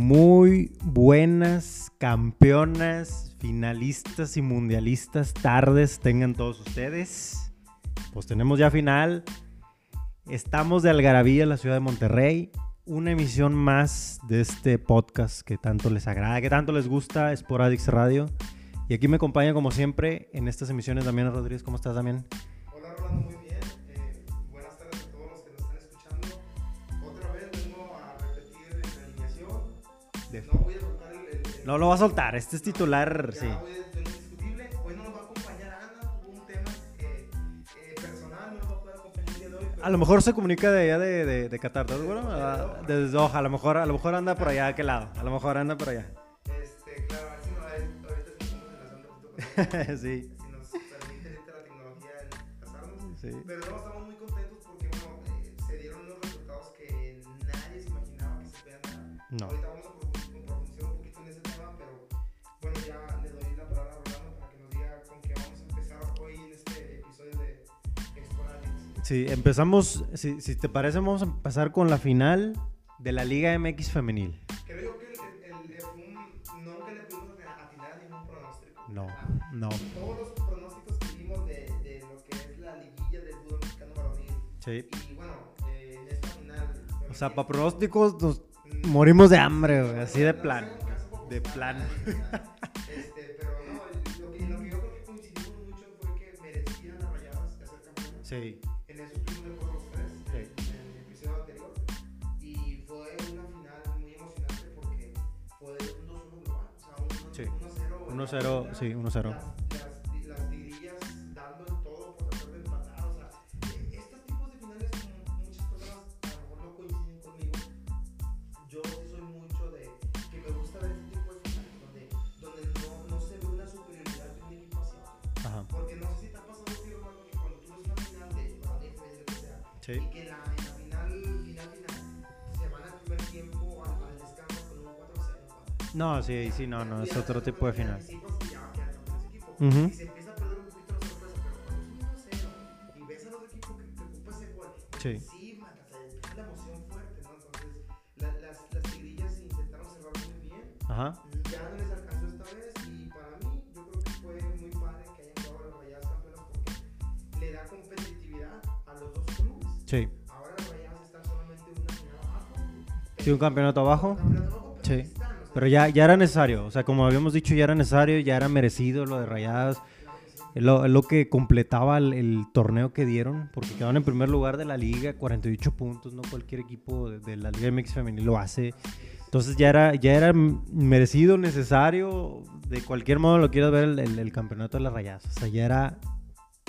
Muy buenas campeonas, finalistas y mundialistas tardes tengan todos ustedes. Pues tenemos ya final. Estamos de Algarabía, la ciudad de Monterrey. Una emisión más de este podcast que tanto les agrada, que tanto les gusta, Sporadix Radio. Y aquí me acompaña como siempre en estas emisiones Damián Rodríguez. ¿Cómo estás, Damián? No lo va a soltar, este es titular, ya sí. a- de lo indiscutible. Hoy no nos va a acompañar Ana. Tuvo un tema eh, eh, personal, no nos va a poder acompañar el día de hoy. pero- A lo mejor se comunica de allá de, de, de Qatar, ¿estás seguro? Ah, Desde Doha, a lo mejor, a lo mejor anda por allá, ¿a qué lado? A lo mejor anda por allá. Este, claro, a ver si nos ahorita estamos enlazando un poquito con sí, Si nos permite la tecnología casarnos. sí. Pero no, estamos muy contentos porque bueno, eh, se dieron unos resultados que nadie se imaginaba que se puedan dar. No. Ahorita Sí, empezamos, si, si te parece, vamos a empezar con la final de la Liga MX Femenil. Creo que el, el, el- un, nunca le pudimos atinar ningún pronóstico. No, Ah, no. Todos los pronósticos que vimos de, de lo que es la liguilla del fútbol mexicano varonil Sí. y bueno, eh, esta final. O sea, para pronósticos nos morimos de hambre, güey, así de plano. De plano. Este, pero no, lo que, lo que yo creo que coincidimos mucho fue que merecían las rayadas de ser campeonas. Sí, 1-0. 1-0, sí, 1-0. Sí, sí, no, no, es otro tipo de final. Ujú. Ujú. Y se empieza a perder un poquito la sorpresa, pero cuando es un 1-0 y ves al otro equipo que, que ocupa ese gol, Sí. la emoción fuerte, ¿no? Entonces, la- las, las tigrillas intentaron cerrar muy bien, Ajá. ya no les alcanzó esta vez y para mí, yo creo que fue muy padre que hayan jugado las rayadas campeonas porque le da competitividad a los dos clubes. Sí. Ahora las rayadas están solamente una final abajo. Sí, un campeonato abajo. Un campeonato abajo, pero ya, ya era necesario, o sea, como habíamos dicho, ya era necesario, ya era merecido lo de Rayadas. lo, lo que completaba el, el torneo que dieron, porque quedaron en primer lugar de la liga, 48 puntos, no cualquier equipo de, de la Liga MX femenil lo hace. Entonces ya era, ya era merecido, necesario, de cualquier modo lo quieras ver el, el- el campeonato de las Rayadas. O sea, ya era,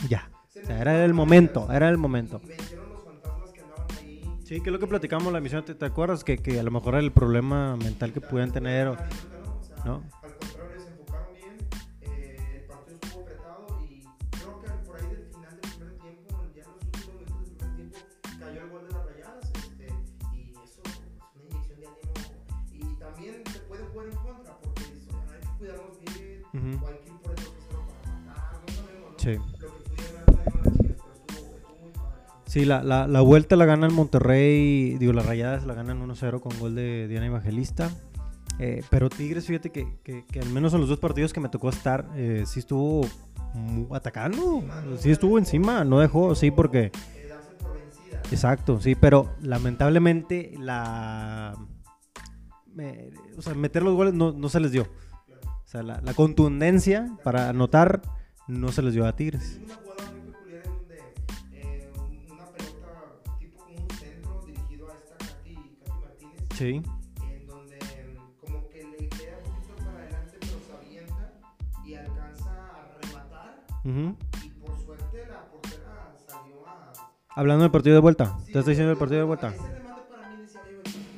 ya. O sea, era el momento, era el momento. Sí, que es lo que platicamos la emisión, ¿te, te acuerdas? Que, que a lo mejor el problema mental que pudieran tener, o- O sea, ¿no? Al contrario, se enfocaron bien. el partido estuvo apretado y creo que por ahí del final del primer tiempo, ya en los últimos minutos del primer tiempo, cayó el gol de las rayadas. Y eso es una inyección de ánimo. Y también se puede jugar en contra porque dices, "Oye, hay que cuidarnos bien. Ujú. O hay que ir por el 2-0 para matar. No sabemos, ¿no? Sí. Sí, la, la, la vuelta la gana el Monterrey, digo, las rayadas la ganan 1-0 con gol de Diana Evangelista. Eh, pero Tigres, fíjate que, que, al menos en los dos partidos que me tocó estar, eh, sí estuvo atacando, sí estuvo encima, no dejó, sí, porque, exacto, sí, pero lamentablemente la, o sea, meter los goles no, no se les dio. O sea, la contundencia para anotar no se les dio a Tigres. Sí, en donde mm, como que le queda un poquito para adelante pero se avienta y alcanza a rematar ujú. y por suerte la portera salió a... Hablando del partido de vuelta, Sí, ¿te estás diciendo el partido de vuelta? Ese remate para mí decía,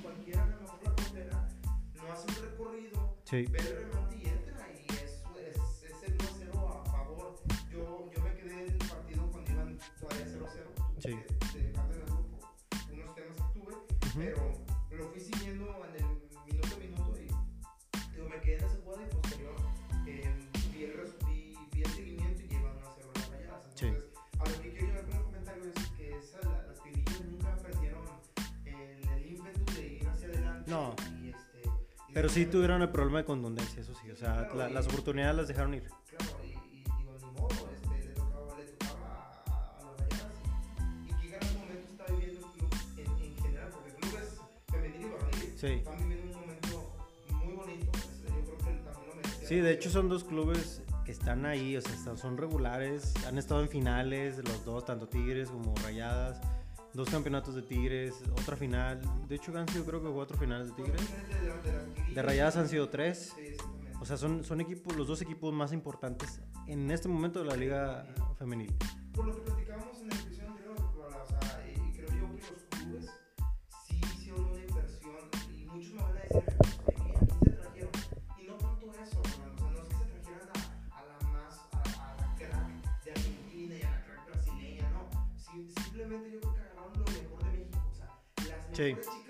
cualquiera, mejor la portera no hace un recorrido Sí. Ve Pero de sí tuvieron el problema de contundencia, eso sí. O sea, la- las oportunidades las dejaron ir. Claro, y, y digo, ni modo, este, le tocaba, le tocaba a, a las rayadas y, qué gran momento está viviendo el club en, en general, porque el club es femenil y varonil. Sí. Están viviendo un momento muy bonito, este, yo creo que también lo merecía. Sí, de hecho son dos clubes que están ahí, o sea, son regulares, han estado en finales, los dos, tanto Tigres como Rayadas, dos campeonatos de Tigres, otra final, de hecho han sido creo que cuatro finales de Tigres, de, Rayadas han sido tres, Sí, o sea, son, son equipos, los dos equipos más importantes en este momento de la liga femenil. Por lo que platicábamos en el episodio anterior, o sea, y, creo yo que los clubes sí hicieron una inversión y muchos me van a decir, "Ay, ¿a quién se trajeron? Y no tanto eso, o sea, no es que se trajeran a, a la más, a, a la crack de Argentina y a la crack brasileña, no. Sí- simplemente yo creo que agarraron lo mejor de México, o sea, las Sí. mejores chicas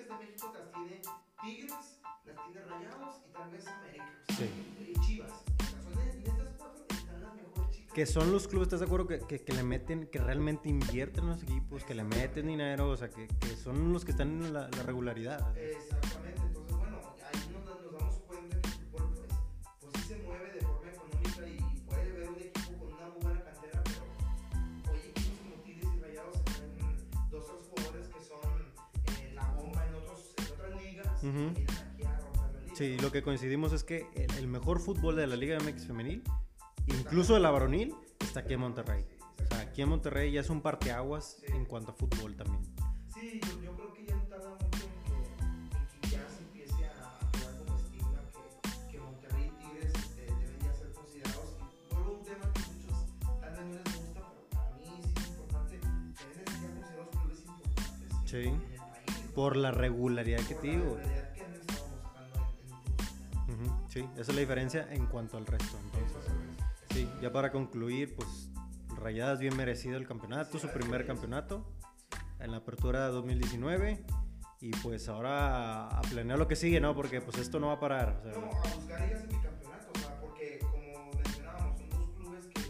Que son los clubes, ¿estás de acuerdo? Que, que, que le meten, que realmente invierten en los equipos, que le meten dinero, o sea, que, que son los que están en la, la regularidad. Exactamente, entonces bueno, ahí nos, nos damos cuenta que el fútbol pues, pues sí se mueve de forma económica y, puede haber un equipo con una muy buena cantera, pero hoy equipos como Tigres y Rayados traen dos o tres jugadores que son eh, la bomba en, otros, en otras ligas aquí a romper la liga. Sí, lo que coincidimos es que el, el mejor fútbol de la Liga MX femenil, incluso de la varonil, está aquí en Monterrey. O sea, aquí en Monterrey ya es un parteaguas Sí. en cuanto a fútbol también. Sí, yo, yo creo que ya no tarda mucho en que, en que ya se empiece a crear como estigma que, que Monterrey y Tigres este, deben ya ser considerados. Y a un tema que muchos tal vez no les gusta, pero para mí sí es importante. Deben de ser considerados clubes importantes Sí. en el país. ¿no? Por la regularidad que Por te la digo. Sí, esa es la diferencia en cuanto al resto. Entonces, sí, ya para concluir, pues Rayadas bien merecido el campeonato, su primer campeonato en la apertura 2019. Y pues ahora a planear lo que sigue, ¿no? Porque pues esto no va a parar. o sea, No, a buscar ellas en mi campeonato, o sea, porque como mencionábamos, son dos clubes que,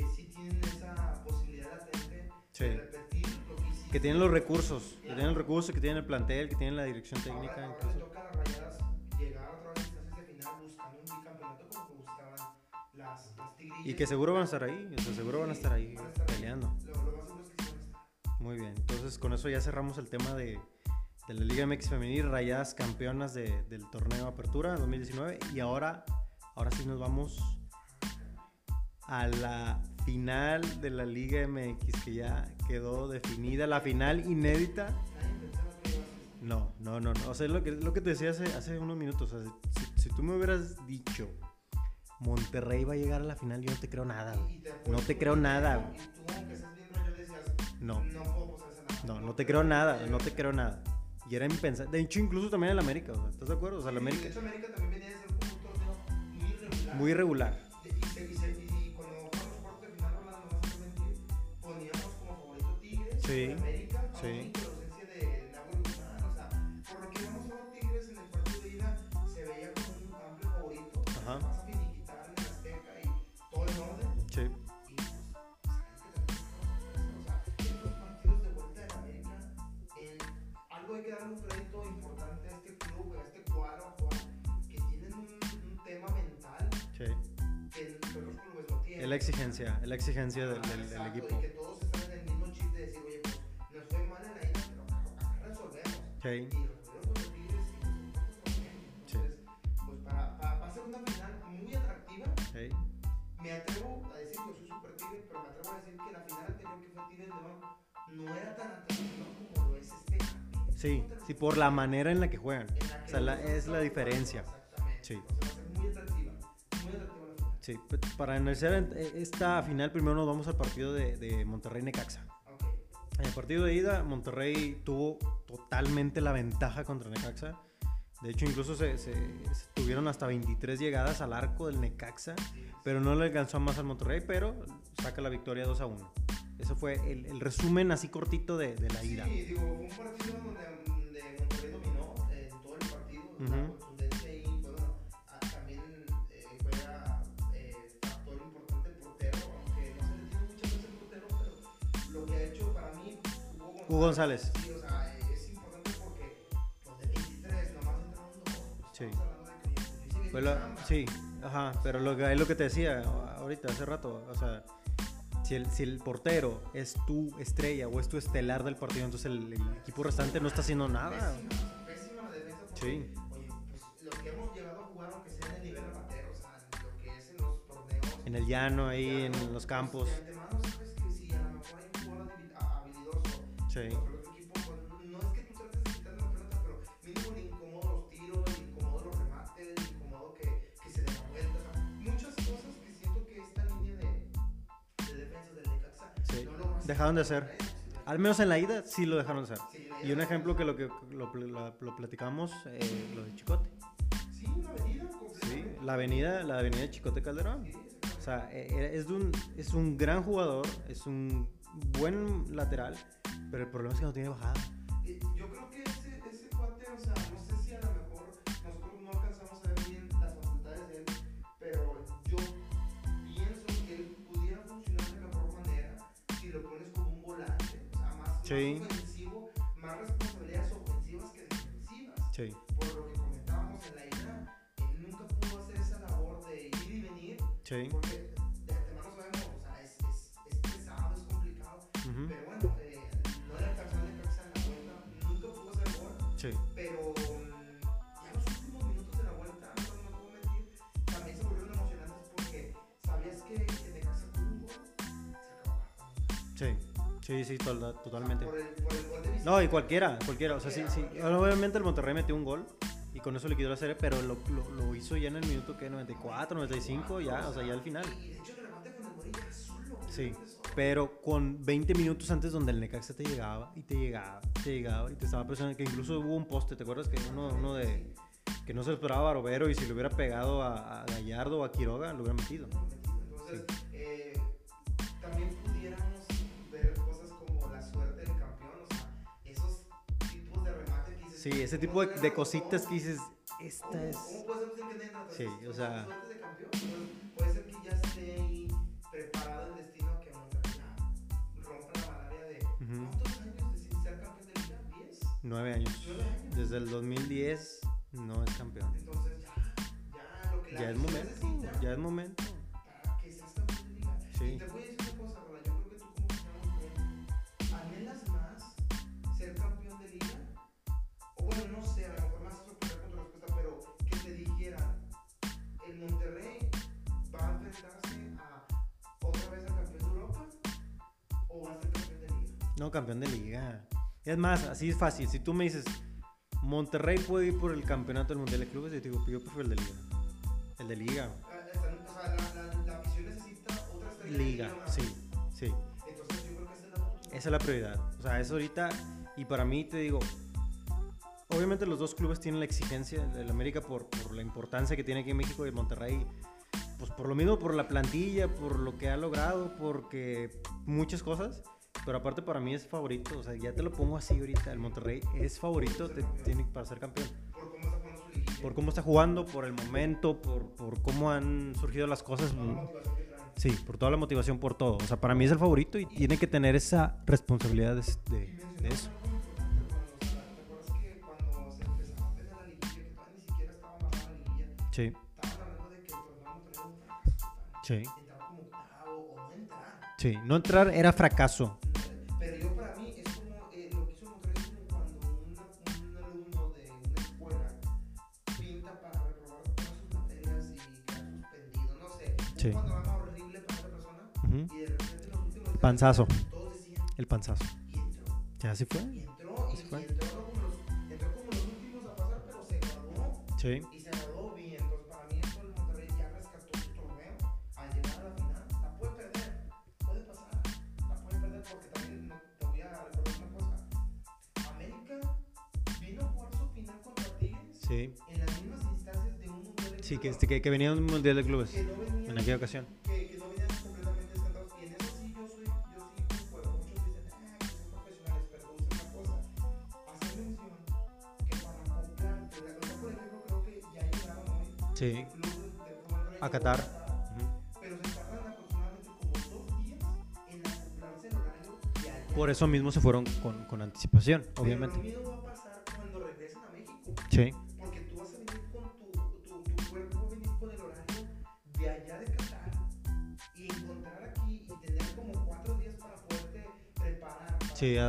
que sí tienen esa posibilidad latente Sí. de repetir lo que hicieron. que tienen los recursos, que tienen el recurso, que tienen el plantel, que tienen la dirección Ahora, técnica. ahora le incluso. Y que seguro van a estar ahí, o sea, seguro van a estar ahí peleando. Muy bien, entonces con eso ya cerramos el tema de, la Liga MX Femenil, rayadas campeonas de- del torneo Apertura 2019. Y ahora, ahora sí nos vamos a la final de la Liga MX, que ya quedó definida, la final inédita. No, no, no, no. O sea, es lo que, lo que te decía hace, unos minutos. Si tú me hubieras dicho Monterrey va a llegar a la final, yo no te creo nada. güey. No te creo nada, No. no. No, no te creo nada, no te creo nada. Y era impensable. De hecho, incluso también el América, o sea, ¿estás de acuerdo? O sea, el Sí, América De hecho, América también venía de ser un torneo muy irregular. muy irregular. De- Y, se, la exigencia, es la exigencia del, del- del Exacto, equipo. Y que todos están en el mismo chip de decir, oye, pues nos fue mal en la ida, pero acá, acá resolvemos. Sí. Y resolvieron con los Tigres y nosotros también. Sí. Entonces, pues para, para, ser una final muy atractiva. Sí. Me atrevo a decir que soy super tigre, pero me atrevo a decir que la final anterior que fue Tigres León no era tan atractiva como lo es este. Sí, sí, por la manera en la que juegan. En la que O sea, la- es la diferencia. Exactamente. Sí. Entonces va a ser muy atractiva. Sí, pe- para analizar eh, esta final, primero nos vamos al partido de, de Monterrey-Necaxa. Ok. En el partido de ida, Monterrey tuvo totalmente la ventaja contra Necaxa. De hecho, incluso se, se- se tuvieron hasta 23 llegadas al arco del Necaxa, pero no le alcanzó más al Monterrey, pero saca la victoria 2 a 1. Eso fue el, el resumen así cortito de, de la ida. Sí, digo, fue un partido donde, donde Monterrey dominó en todo el partido. La Ujú. Hugo González. Sí, o sea, eh, es importante porque pues, de 23 nomás entraron dos. Sí. La- sí, ajá, pero lo que, es lo que te decía ahorita, hace rato, o sea, si el, si el portero es tu estrella o es tu estelar del partido, entonces el, el equipo restante no está haciendo nada. Pésima, pésima la defensa. Porque, Sí. Oye, pues lo que hemos a jugar, aunque sea en el nivel amateur, o sea, lo que es en los torneos. En el llano, ahí, en los campos. Sí. contra el equipo, no es que tú trates de quitarle la pelota, pero mínimo le incomodo los tiros, le incomodo los remates, le incomodo que, que se dé la vuelta. O sea, muchas cosas que siento que esta línea de, de defensa del Necaxa Sí. no lo Dejaron de hacer. Al menos en la ida sí lo dejaron de hacer. Sí, la Y un ejemplo que lo que lo, lo- lo platicamos, eh, lo de Chicote. Sí, una avenida Sí, la avenida, la avenida de Chicote Calderón. Sí, O sea, eh, es, de un, es un gran jugador, es un buen lateral, pero el problema es que no tiene bajada. Eh, Yo creo que ese, ese cuate, o sea, no sé si a lo mejor nosotros no alcanzamos a ver bien las facultades de él, pero yo pienso que él pudiera funcionar de mejor manera si lo pones como un volante, o sea, más, Sí. más ofensivo, más responsabilidades ofensivas que defensivas. Sí, Por lo que comentábamos en la ida, él nunca pudo hacer esa labor de ir y venir, sí. Sí, sí, to- totalmente. Por el, por el gol de. No, y cualquiera, cualquiera. O sea, sí, sí. Obviamente el Monterrey metió un gol y con eso liquidó la serie, pero lo, lo, lo hizo ya en el minuto que 94, 95, ya, o sea, ya al final. Sí, pero con 20 minutos antes donde el Necaxa te llegaba y te llegaba, te llegaba y te estaba presionando, que incluso hubo un poste, ¿te acuerdas? Que uno, uno de que no se esperaba a Barovero y si le hubiera pegado a, a Gallardo o a Quiroga, lo hubiera metido. Entonces, eh, Sí, ese ¿cómo tipo de, de cositas que dices, ¿Cómo, esta es... Sí, o sea- puede ser que ya esté ahí preparado el destino a que rompa la malaria de. ¿Cuántos años de sin ser campeón de liga? ¿10? Nueve años. Desde el 2010 no es campeón. Entonces, ya, ya lo que la Ya es momento, ya es momento. para que seas campeón de liga. Sí. No, campeón de liga. Es más, así es fácil. Si tú me dices, Monterrey puede ir por el campeonato del Mundial de Clubes, yo te digo, yo prefiero el de liga. El de liga. Ah, O sea, la, la, la afición necesita otra estrella Liga, sí, sí. Entonces yo creo que esa es la oportunidad. Esa es la prioridad. O sea, eso ahorita, y para mí te digo, obviamente los dos clubes tienen la exigencia, el América por, por la importancia que tiene aquí en México y el Monterrey, pues por lo mismo, por la plantilla, por lo que ha logrado, porque muchas cosas. Pero aparte para mí es favorito, o sea, ya te lo pongo así ahorita, el Monterrey es favorito te- tiene, para ser campeón. Por cómo está jugando su. Por cómo está jugando, por el momento, por, por cómo han surgido las cosas. traen. Sí, por toda la motivación, por todo. O sea, para mí es el favorito y tiene que tener esa responsabilidad de, de- de eso. algo muy importante, hermano, o sea, ¿te Sí. panorama horrible para esa persona Ujú. y de repente en los últimos días Panzazo. todos decían El panzazo. y entró. ¿Ya así fue? Y entró, y, Así fue. y entró, no como los, entró como los últimos a pasar, pero se graduó. Sí. Y se graduó bien. Entonces, para mí, esto el Monterrey ya rescató su torneo al llegar a la final. La puede perder, puede pasar. La puede perder porque también no- te voy a recordar una cosa. América vino a jugar su final contra Tigres Sí. en las mismas instancias de un Mundial de Sí, que, Clubes este, que, que venía un mundial de clubes que no venían, en aquella ocasión. que, que no venían completamente descansados. Y en eso sí, yo soy, yo sí concuerdo. Muchos dicen, ah, que son profesionales, pero te voy a decir una cosa. Hacer mención que para comprarte, la cosa, por ejemplo, creo que ya llegaron hoy Sí. el club de Monterrey A llegó Qatar. Qatar, Ujú. pero se tardan aproximadamente como dos días en acoplarse al horario de allá. Por eso mismo se fueron con, con anticipación, Pero obviamente. lo mismo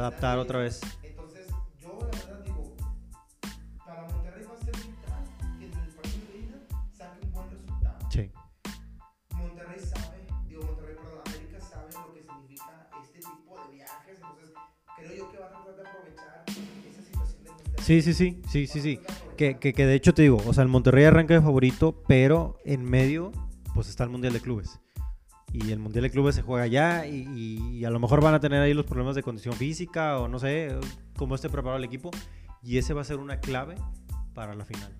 adaptar otra vez. Entonces, yo la verdad digo, para Monterrey va a ser vital que en el partido de ida saque un buen resultado. Sí. Monterrey sabe, digo Monterrey, perdón, América sabe lo que significa este tipo de viajes, entonces creo yo que va a tratar de aprovechar esa situación de Monterrey. Sí, sí, sí, sí, sí, sí. que, que de hecho te digo, o sea, el Monterrey arranca de favorito, pero en medio, pues está el Mundial de Clubes. Y el Mundial de Clubes se juega allá y, y- y a lo mejor van a tener ahí los problemas de condición física o no sé cómo esté preparado el equipo. Y ese va a ser una clave para la final.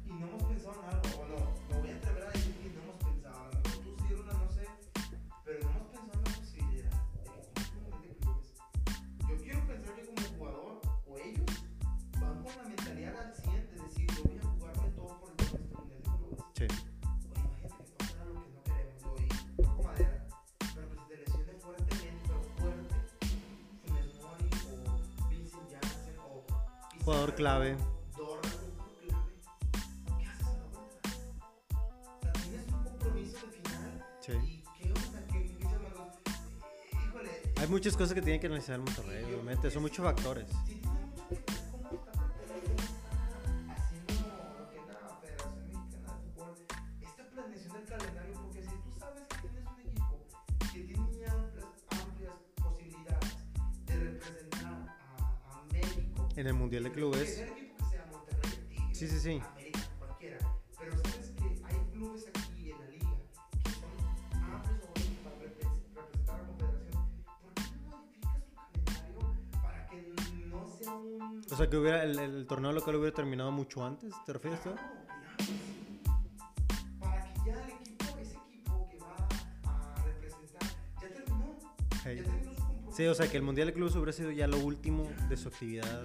Eh, Híjole, Hay muchas cosas que tiene que analizar el Monterrey, obviamente. Son muchos factores. Modificas tu calendario para que no sea un... O sea, que hubiera el, el torneo local hubiera terminado mucho antes, ¿te refieres tú? Claro, Sí, o sea, que el Mundial de Clubes hubiera sido ya lo último de su actividad.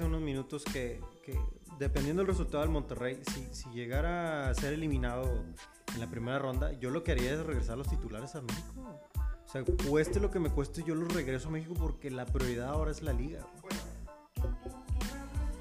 Hace unos minutos que, que dependiendo del resultado del Monterrey, si, si llegara a ser eliminado en la primera ronda, yo lo que haría es regresar los titulares a México. O sea, cueste lo que me cueste, yo los regreso a México porque la prioridad ahora es la liga. Bueno, ¿tú, tú,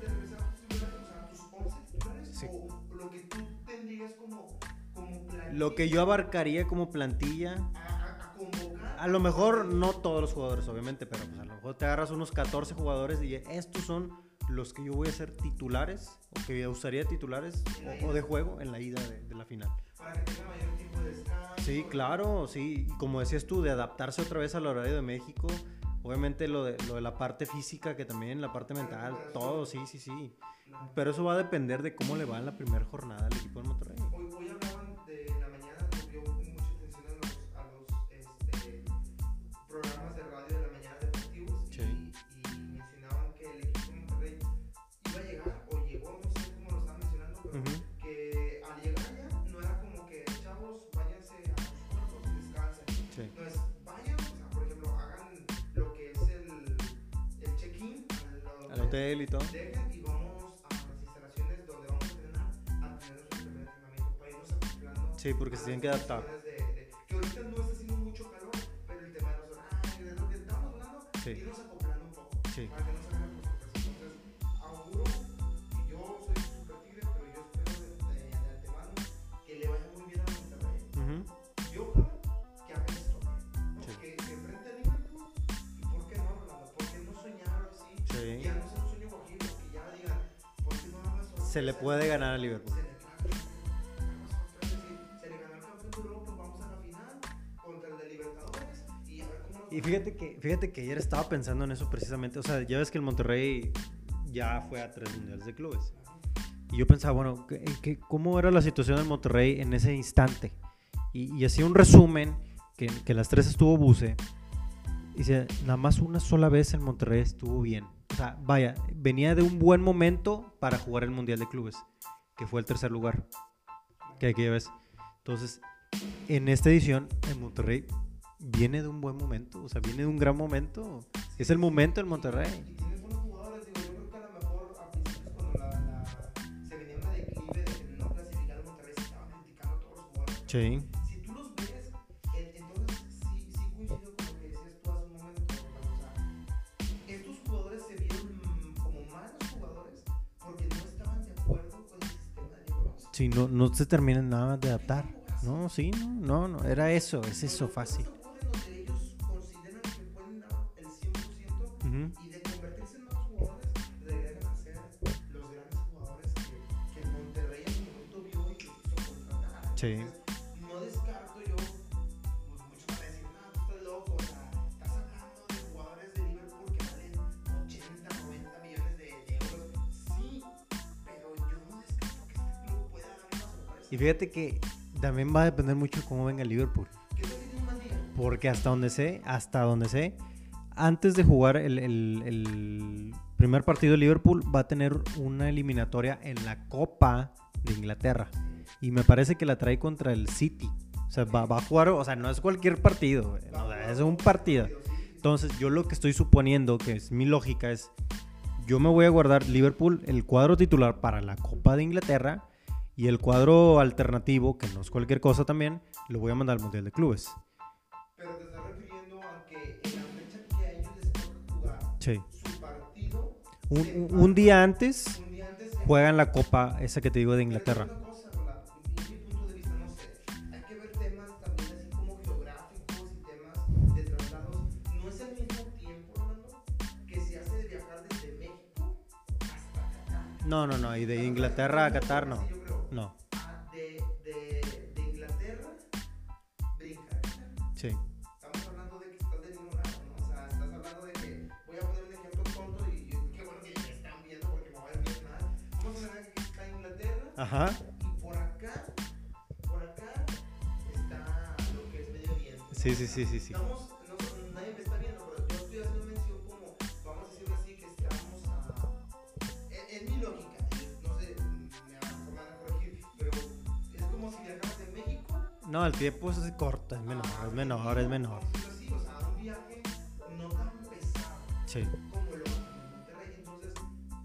regresar tus tus 11 titulares? Sí. ¿O lo que tú tendrías como, como plantilla Lo que yo abarcaría como plantilla, a convocar? a lo mejor no todos los jugadores, obviamente, pero pues a lo mejor te agarras unos 14 jugadores y estos son los que yo voy a ser titulares o que usaría titulares o, o de juego en la ida de, de la final. Para que tenga mayor tiempo de descanso. Sí, claro, sí. Y como decías tú, de adaptarse otra vez al horario de México. Obviamente lo de, lo de la parte física, que también la parte mental, todo, sí, sí, sí. Pero eso va a depender de cómo le va en la primera jornada al equipo del Monterrey. Hotel y todo. Dejen y vamos a las instalaciones donde vamos a entrenar a tener nuestro primer entrenamiento para irnos acoplando. Sí, porque se tienen que adaptar. Se le puede ganar a Liverpool. Se le puede ganar, es decir, se le ganó el campeón de Europa, vamos a la final contra el de Libertadores y fíjate que, fíjate que ayer estaba pensando en eso precisamente. O sea, ya ves que el Monterrey ya fue a tres mundiales de clubes. Y yo pensaba, bueno, ¿qué- qué- ¿cómo era la situación del Monterrey en ese instante? Y, y hacía un resumen que, que las tres estuvo Buse. Y dice, nada más una sola vez el Monterrey estuvo bien. O sea, vaya, venía de un buen momento para jugar el Mundial de Clubes, que fue el tercer lugar. Que aquí ya ves. Entonces, en esta edición, en Monterrey viene de un buen momento, o sea, viene de un gran momento. Es el momento en Monterrey. Y tienes buenos jugadores, digo, yo creo que a lo mejor a principios cuando la, la, se venía una declive de no clasificar al Monterrey, se estaban criticando a todos los jugadores. Sí. Sí, no, no se terminan nada de adaptar. No, sí, no, no, no, era eso, es eso fácil. Fíjate que también va a depender mucho cómo venga Liverpool. Porque hasta donde sé, hasta donde sé, antes de jugar el, el- el primer partido de Liverpool, va a tener una eliminatoria en la Copa de Inglaterra. Y me parece que la trae contra el City. O sea, va, va a jugar, o sea, no es cualquier partido, es un partido. Entonces, yo lo que estoy suponiendo, que es mi lógica, es yo me voy a guardar Liverpool, el cuadro titular para la Copa de Inglaterra y el cuadro alternativo, que no es cualquier cosa también, lo voy a mandar al Mundial de Clubes. Pero te estás refiriendo a que en la fecha que a ellos les toca jugar Sí. su partido, Un, un- un día antes un día antes juegan la Copa, esa que te digo de Inglaterra. de no sé, hay que ver temas también así como sí. Estamos hablando de que estás del mismo lado, ¿no? O sea, estás hablando de que, voy a poner un ejemplo tonto y qué bueno que ya me están viendo porque me voy a ver mal. Vamos a ver que está Inglaterra Ajá. y por acá, por acá está lo que es Medio Oriente. Sí, sí, sí, sí, sí. Estamos, No, el tiempo es corto, es menor, es menor, es menor. Vamos a decirlo así, o sea, un viaje no tan pesado Sí. como lo hace en Monterrey. Entonces,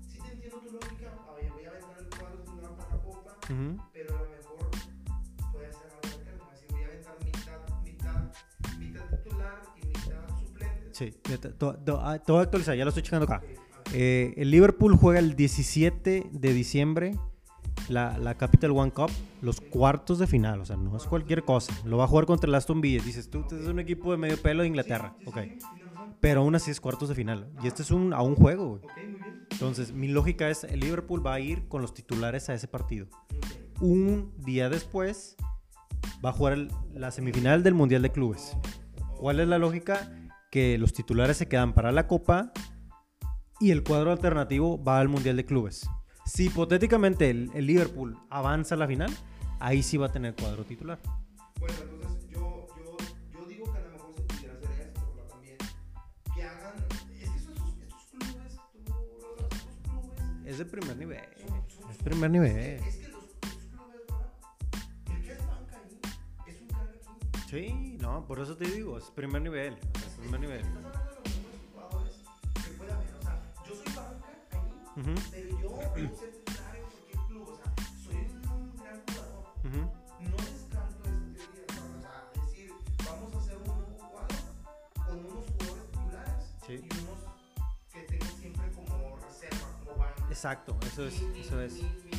sí te entiendo tu lógica, oye, voy a aventar el cuadro titular para la copa, Ujú. pero a lo mejor puede ser algo alterno. Así voy a aventar mitad, mitad, mitad titular y mitad suplente. Sí, ya te- to- to- ah, te voy a actualizar, ya lo estoy checando acá. Eh, el Liverpool juega el 17 de diciembre la, la Capital One Cup, los cuartos de final, o sea, no es cualquier cosa. Lo va a jugar contra el Aston Villa. Dices tú, este es un equipo de medio pelo de Inglaterra. Ok. Pero aún así es cuartos de final. Y este es un, a un juego, güey. Entonces, mi lógica es, el Liverpool va a ir con los titulares a ese partido. Un día después va a jugar la semifinal del Mundial de Clubes. ¿Cuál es la lógica? Que los titulares se quedan para la Copa y el cuadro alternativo va al Mundial de Clubes. Si hipotéticamente el, el Liverpool avanza a la final, ahí sí va a tener cuadro titular. Bueno, entonces yo, yo, yo digo que a lo mejor se pudiera hacer esto, Rola, también. Que hagan. Es que estos, estos clubes, tú, Rola, estos clubes. Es de primer nivel. son- son- Es son- primer nivel. Es que los, estos clubes, Rola, el que es banca ahí es un crack aquí. Sí, no, por eso te digo, es primer nivel. o sea, es primer nivel. Ujú, pero yo puedo ser titular en cualquier club. O sea, soy un gran jugador. ujú. No descarto esta teoría, o sea, decir, vamos a hacer un nuevo cuadro con unos jugadores titulares Sí. y unos que tengan siempre como reserva, como banca. Exacto, eso es, Mi- mi- eso es. Mi,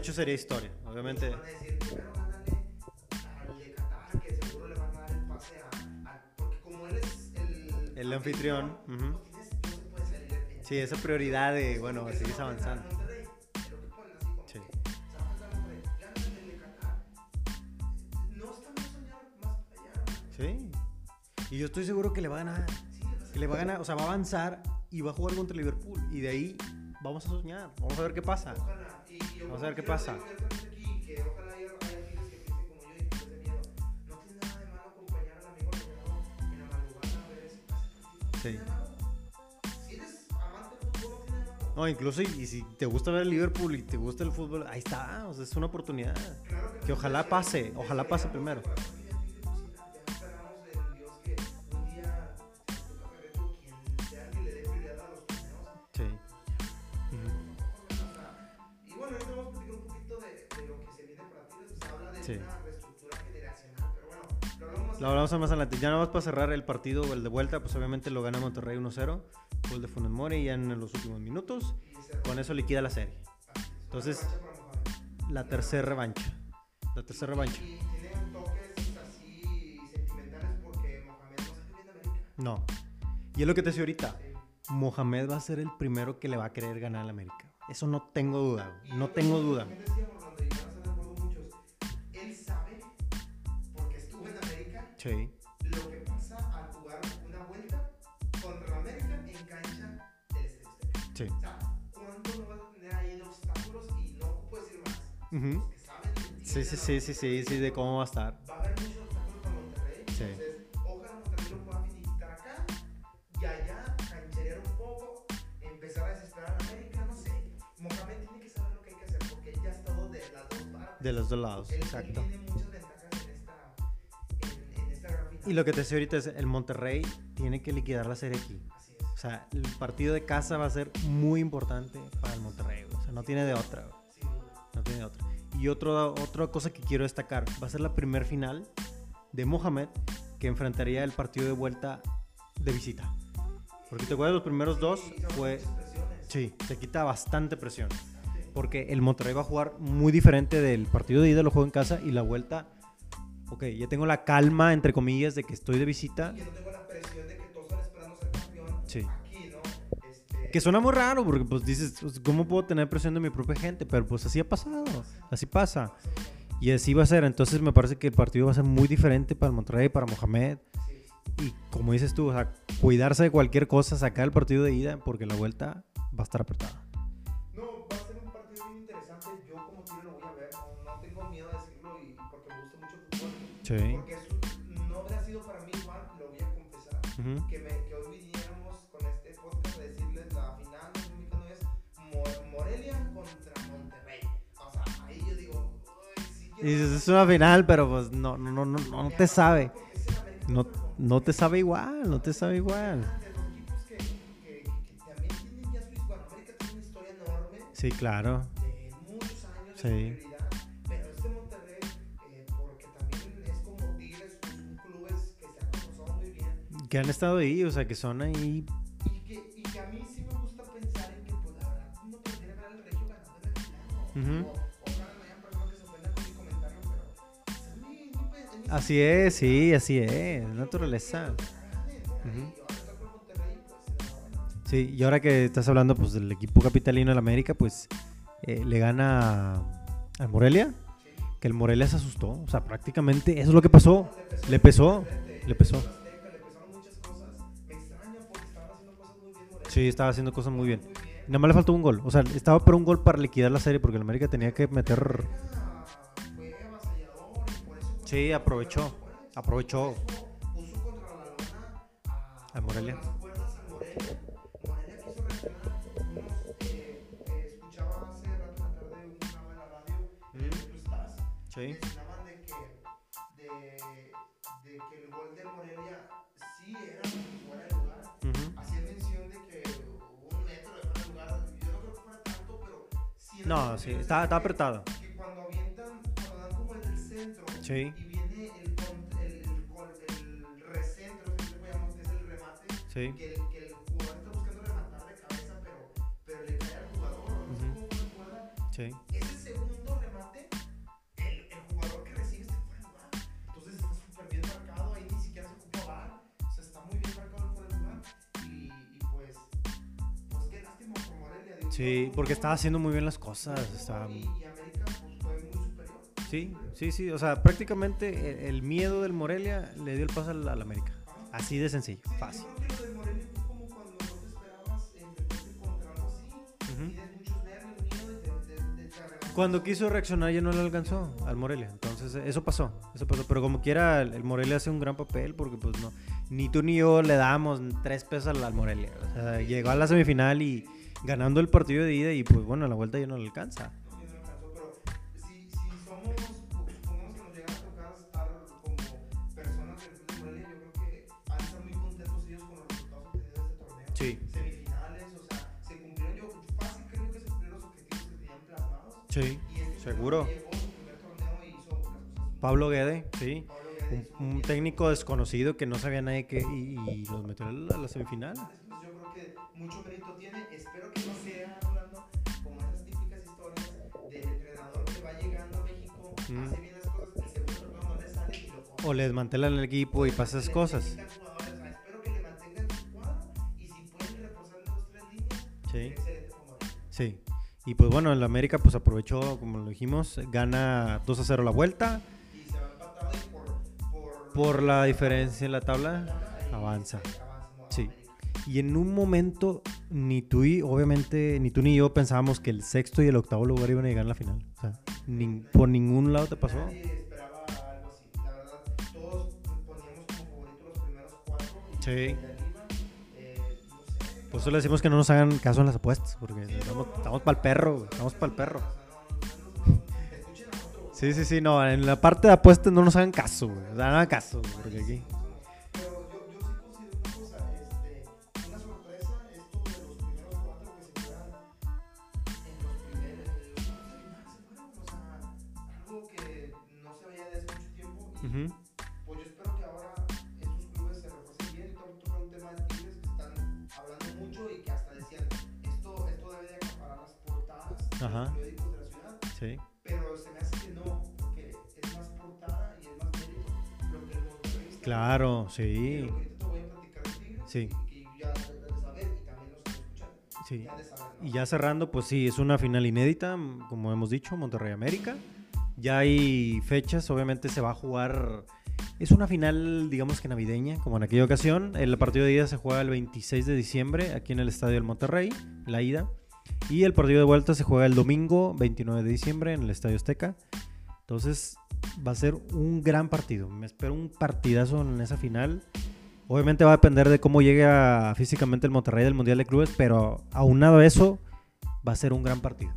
hecho sería historia, obviamente. El anfitrión. Uh -huh. Sí, esa prioridad de, bueno, seguir avanzando. Sí. Y yo estoy seguro que le va a ganar. Que le va a ganar, o sea, va a avanzar y va a jugar contra Liverpool. Y de ahí vamos a soñar. Vamos a ver qué pasa. Vamos a ver qué pasa. Sí. no incluso y, si te gusta ver el Liverpool y te gusta el fútbol, ahí está. O sea, es una oportunidad. Que ojalá pase, ojalá pase primero. Sí. una reestructura generacional, pero bueno, lo hablamos más Lo hablamos más adelante. Ya nada más para cerrar el partido o el de vuelta, pues obviamente lo gana Monterrey 1-0. Gol de Funes Mori ya en los últimos minutos. Con eso liquida la serie. Una Entonces. La tercera revancha. La tercera revancha. No se bien de América. No. Y es lo que te decía ahorita. Sí. Mohamed va a ser el primero que le va a querer ganar al América. Eso no tengo duda. No tengo duda. Sí. lo que pasa al jugar una vuelta contra la América en cancha del. Sí. O sea, ¿cuánto no vas a tener ahí de obstáculos? Y no puedo decir más. Ujú. Los que saben, entienden Sí, sí, sí, sí, sí, sí, de cómo va a estar. Va a haber muchos obstáculos para Monterrey. Sí. Entonces, ojalá Monterrey lo pueda finiquitar acá y allá cancherear un poco, empezar a desesperar a América, no sé. Mohamed tiene que saber lo que hay que hacer porque él ya ha estado de las dos partes. De los dos lados, Él- exacto. Y lo que te decía ahorita es el Monterrey tiene que liquidar la serie aquí. O sea, el partido de casa va a ser muy importante para el Monterrey. güey. O sea, no tiene de otra. güey. No tiene de otra. Y otro, otra cosa que quiero destacar, va a ser la primer final de Mohamed que enfrentaría el partido de vuelta de visita. Porque te acuerdas, los primeros dos fue... Sí, se quita bastante presión. Porque el Monterrey va a jugar muy diferente del partido de ida, lo juego en casa, y la vuelta... Ok, ya tengo la calma, entre comillas, de que estoy de visita. Y no tengo la presión de que todos están esperando ser campeón Sí. aquí, ¿no? Este, Que suena muy raro, porque pues dices, pues, ¿cómo puedo tener presión de mi propia gente? Pero pues así ha pasado, así pasa. Y así va a ser. Entonces me parece que el partido va a ser muy diferente para el Monterrey, para Mohamed. sí. Y como dices tú, o sea, cuidarse de cualquier cosa, sacar el partido de ida, porque la vuelta va a estar apretada. Sí. Porque eso no habría sido para mí igual, lo voy a confesar. Ujú. Que, me, que hoy viniéramos con este podcast a decirles la final mexicano es Mo- Morelia contra Monterrey. O sea, ahí yo digo, "Uy, sí quiero Y es una final, pero pues no, no, no, no, no te sabe. No, no te sabe igual, no te sabe igual. De Sí, claro. de muchos años de Sí. Que han estado ahí, o sea, que son ahí. y que, y que a mí sí me gusta pensar en que, pues la verdad, uno prefiere ver al Regio ganando en el final. O, no hayan personas que se ofendan con mi comentario, pero es mi, mi, es mi Así es, sí, así es. Naturaleza. Pues. Sí, y ahora que estás hablando pues del equipo capitalino del América, pues eh, le gana al Morelia, que el Morelia se asustó, o sea, prácticamente eso es lo que pasó, le pesó, le pesó. Sí, estaba haciendo cosas muy bien. Nada más le faltó un gol, o sea, estaba por un gol para liquidar la serie porque el América tenía que meter... Sí, aprovechó, aprovechó. a, Morelia. contra No, sí, está, está apretado. Que cuando avientan, cuando dan como en el centro Sí. y viene el, con- el, el, el recentro, que llamamos, es el remate, Sí, que, el, que el jugador está buscando rematar de cabeza, pero, pero le cae al jugador. No sé Ujú. cómo fue la jugada. sí. Sí, porque estaba haciendo muy bien las cosas. Estaba... Y, y América fue muy superior. Sí, sí, sí. O sea, prácticamente el, miedo del Morelia le dio el paso al, al América. Así de sencillo, fácil. Yo creo que lo del Morelia fue como cuando quiso reaccionar ya no le alcanzó al Morelia. Entonces, eso pasó, eso pasó. Pero como quiera, el el Morelia hace un gran papel porque pues no, ni tú ni yo le damos tres pesos al, al Morelia. O sea, llegó a la semifinal y ganando el partido de ida y pues bueno, a la vuelta ya no le alcanza. Sí. Semifinales, o sea, se cumplieron, yo fácil creo que se cumplieron los objetivos que tenían plasmados. Y este Seguro. Pablo Guede, sí. Pablo Un, técnico desconocido que no sabía nadie que y, y los metió a la, semifinal. Entonces, yo creo que mucho mérito tiene. Su cuadro y si pueden reforzar dos tres líneas, Sí. Sí. Y pues bueno, el América pues aprovechó, como lo dijimos, gana 2 a 0 la vuelta. Y se va empatado y por, por, Por la diferencia en la la tabla, avanza. Sí. Y en un momento, ni tú y, obviamente, ni tú ni yo pensábamos que el sexto y el octavo lugar iban a llegar a la final. O sea, nin- por ningún lado te pasó. Esperaba algo así. La verdad, todos poníamos como favoritos los primeros cuatro. Sí. eh. Por eso le decimos que no nos hagan caso en las apuestas, porque estamos, estamos para el perro, güey, estamos para el perro. Sí, sí, sí, no, en la parte de apuestas no nos hagan caso, güey. No hagan caso, güey, porque aquí. Ujú. pues yo espero que ahora estos clubes se refuercen bien y todo toca un tema de Tigres que están hablando mucho y que hasta decían esto, esto debe de acaparar las portadas de Ajá. los periódicos de la ciudad Sí. pero se me hace que no, porque es más portada y es más mérito lo que el está Claro, sí. lo que te voy a platicar de Tigres, Sí. y, y ya deben de saber, y también los que escuchan, Sí. ya de saber, ¿no? Y ya cerrando, pues sí, es una final inédita, como hemos dicho, Monterrey América. Ya hay fechas, obviamente se va a jugar. Es una final, digamos que navideña, como en aquella ocasión. El partido de ida se juega el 26 de diciembre aquí en el Estadio del Monterrey, la ida. Y el partido de vuelta se juega el domingo 29 de diciembre en el Estadio Azteca. Entonces va a ser un gran partido. Me espero un partidazo en esa final. Obviamente va a depender de cómo llegue a- físicamente el Monterrey del Mundial de Clubes, pero aunado a eso, va a ser un gran partido.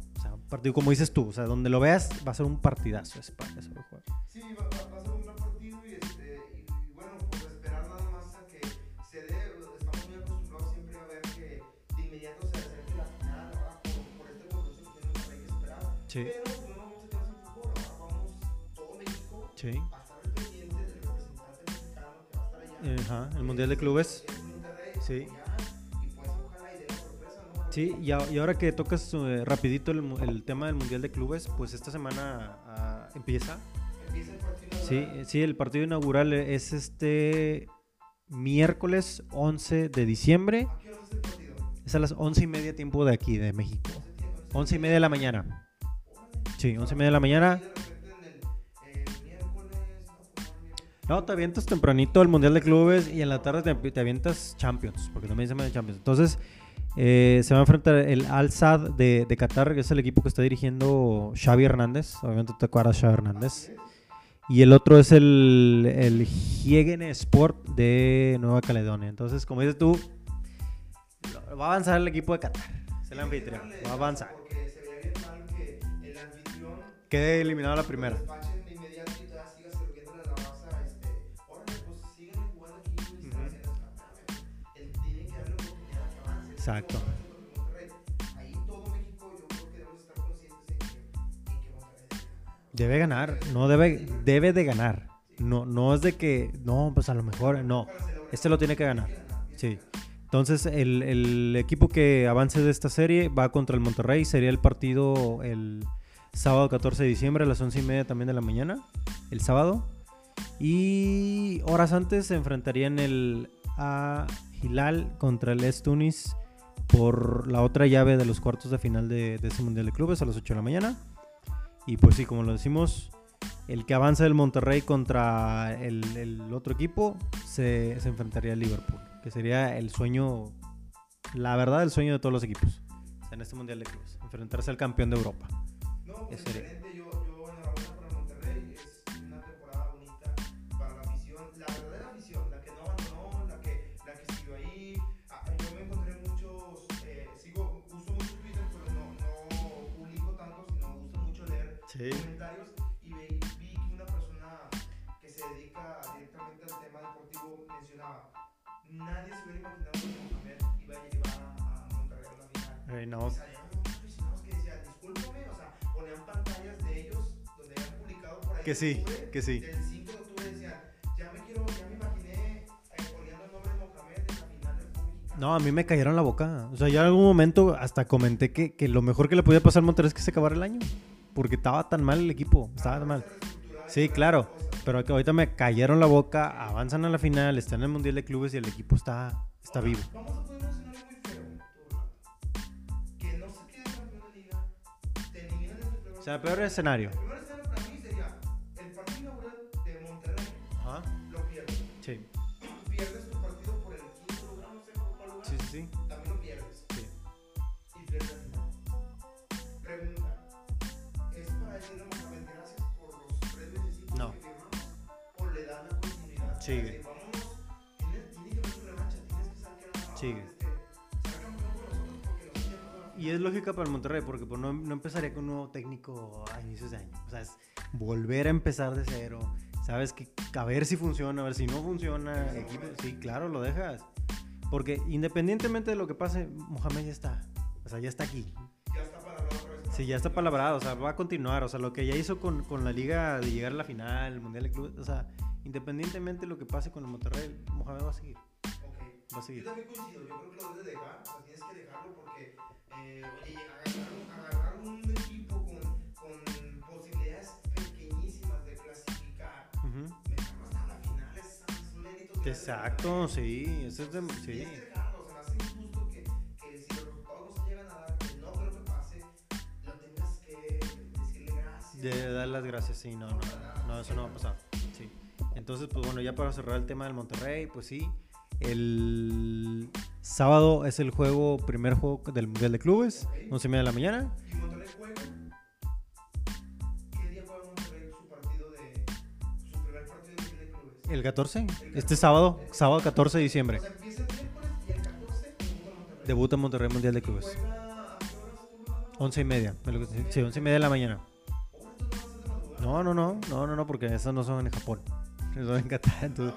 Partido como dices tú, o sea, donde lo veas, va a ser un partidazo ese, ese juego. Sí, va, va- va a ser un gran partido y, este, y, y bueno, pues esperar nada más a que se dé. Estamos muy acostumbrados siempre a ver que de inmediato se acerque la final, ahora por, por este compromiso que Monterrey que esperaba. Sí. Pero pues, no vamos a quedar sin fútbol, ahora vamos todo México Sí. a estar al pendiente del representante mexicano que va a estar allá. Ajá, el Mundial de Clubes. Monterrey, Sí. Sí, y, a- y ahora que tocas eh, rapidito el, el tema del Mundial de Clubes, pues esta semana ah, empieza. Empieza el partido. Sí, sí, el partido inaugural es este miércoles 11 de diciembre. ¿A qué hora es el partido? Es a las 11 y media tiempo de aquí, de México. 11 y media de la mañana. Sí, 11 y media de la mañana. No, te avientas tempranito el Mundial de Clubes y en la tarde te, te avientas Champions, porque también se llama Champions. Entonces, eh, se va a enfrentar el Al-Sad de, de Qatar, que es el equipo que está dirigiendo Xavi Hernández. Obviamente te acuerdas Xavi Hernández. Y el otro es el, el Hiegen Sport de Nueva Caledonia. Entonces, como dices tú, va a avanzar el equipo de Qatar. Es el anfitrión. Va a avanzar. Porque se veía bien mal que el anfitrión Quede eliminado la primera. Monterrey debe ganar. No debe, debe de ganar. No, no es de que, no, pues a lo mejor, no. Este lo tiene que ganar. Sí. Entonces, el, el equipo que avance de esta serie va contra el Monterrey. Sería el partido el sábado 14 de diciembre a las 11 y media también de la mañana. El sábado. Y horas antes se enfrentarían el a Hilal contra el Es Tunis por la otra llave de los cuartos de final de, de ese Mundial de Clubes a las 8 de la mañana. Y pues sí, como lo decimos, el que avanza del Monterrey contra el, el otro equipo se, se enfrentaría al Liverpool, que sería el sueño, la verdad, el sueño de todos los equipos en este Mundial de Clubes, enfrentarse al campeón de Europa. No, pues Ese sería. Nadie se hubiera imaginado que Mohamed iba a llevar a Monterrey a una final. Eh, no, Y salieron muchos aficionados que decían, discúlpame, o sea, ponían pantallas de ellos donde habían publicado por ahí. que sí, octubre, que sí. Del 5 de octubre decían, ya me quiero, ya me imaginé eh, poniendo el nombre de Mohamed en la final del mexicano. No, a mí me cayeron la boca. O sea, yo en algún momento hasta comenté que, que lo mejor que le podía pasar al Monterrey es que se acabara el año. Porque estaba tan mal el equipo, estaba tan mal. Sí, claro. Pero que ahorita me cayeron la boca, avanzan a la final, están en el Mundial de Clubes y el equipo está, está vivo. Vamos a poner un escenario muy feo. Que no se quede campeón de liga, te eliminan en tu primer O sea, peor. El primer escenario la Y es lógica para el Monterrey, porque pues, no, no empezaría con un nuevo técnico a inicios de año. O sea, es volver a empezar de cero. Sabes que a ver si funciona, a ver si no funciona. Equipo, sí, claro, lo dejas. Porque independientemente de lo que pase, Mohamed ya está. O sea, ya está aquí. Ya está palabrado otra vez. Sí, ya está palabrado. O sea, va a continuar. O sea, lo que ya hizo con, con la liga de llegar a la final, el Mundial de Clubes. O sea, independientemente de lo que pase con el Monterrey, Mohamed va a seguir. Va a Yo seguir. también coincido, yo creo que lo debes de dejar, o sea, tienes que dejarlo porque, eh, oye, agarrar, agarrar un equipo con, con posibilidades pequeñísimas de clasificar, Ujú. meterlo hasta la final es méritos grandes. Exacto, sí. Eso es de, sí. Me gracias. De dar las gracias, sí, no, no, no, eso no va a pasar. Sí. Entonces, pues bueno, ya para cerrar el tema del Monterrey, pues sí. El sábado es el juego, primer juego del Mundial de Clubes, 11 y media de la mañana. ¿Y Monterrey juega? ¿Qué día juega Monterrey su partido de, su primer partido de Liga de Clubes? El 14, este sábado, sábado 14 de diciembre, O sea, empieza el miércoles y el 14 debuta Monterrey. debuta Monterrey Mundial de Clubes. ¿Juega a qué horas tú, Rolando? 11 y media, sí, 11 y media de la mañana. No, no, no, no, no, no, porque esas no son en Japón, son en Qatar. Entonces,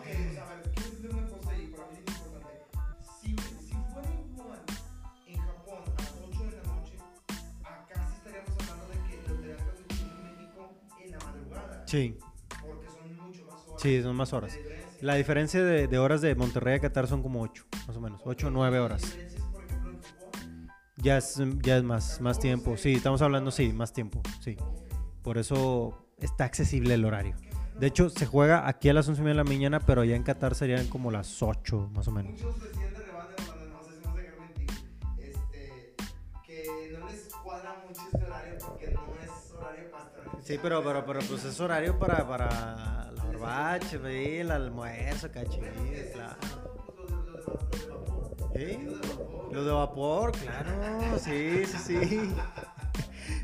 sí, Porque son mucho más horas. sí, son más horas. La diferencia de, de horas de Monterrey a Qatar son como 8, más o menos, 8 o 9 horas. Por ejemplo, en. Ya es, ya es más, más tiempo. Sí, estamos hablando, sí, más tiempo. Sí. Por eso está accesible el horario. De hecho, se juega aquí a las 11 y media de la mañana, pero allá en Qatar serían como las 8, más o menos. Muchos decían Sí, pero, pero, pero pues es horario para, para la barbacha, el almuerzo, cachín, claro. ¿Sí? Los de vapor. Claro, sí, sí, sí.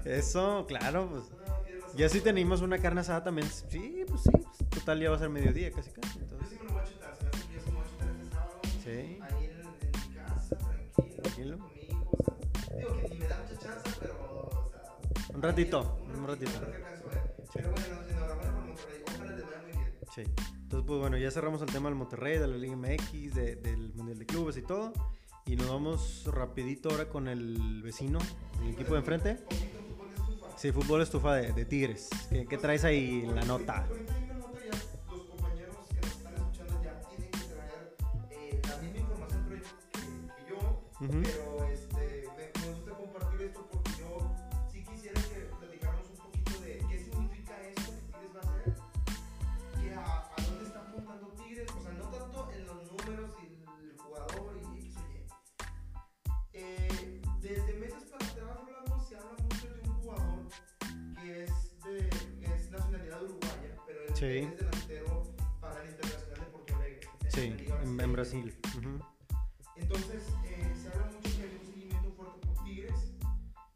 Eso, claro, pues. Ya si tenemos una carne asada también, sí, pues sí, pues, total ya va a ser mediodía casi casi. Yo Entonces, sí lo este sábado. sí. Ahí en, mi casa, tranquilo. Digo que ni me da mucha chance, pero. Un ratito, un ratito. A. Pero bueno, enhorabuena por Monterrey. Ojalá les vaya muy bien. Sí. Entonces, pues bueno, ya cerramos el tema del Monterrey, de la Liga MX, de- del Mundial de Clubes y todo. Y nos vamos rapidito ahora con el vecino, el equipo de enfrente. Sí, fútbol estufa de, de Tigres. ¿Qué, qué traes ahí en la nota? Una Brasil. Ujú. Entonces, eh, se habla mucho que hay un seguimiento fuerte por Tigres.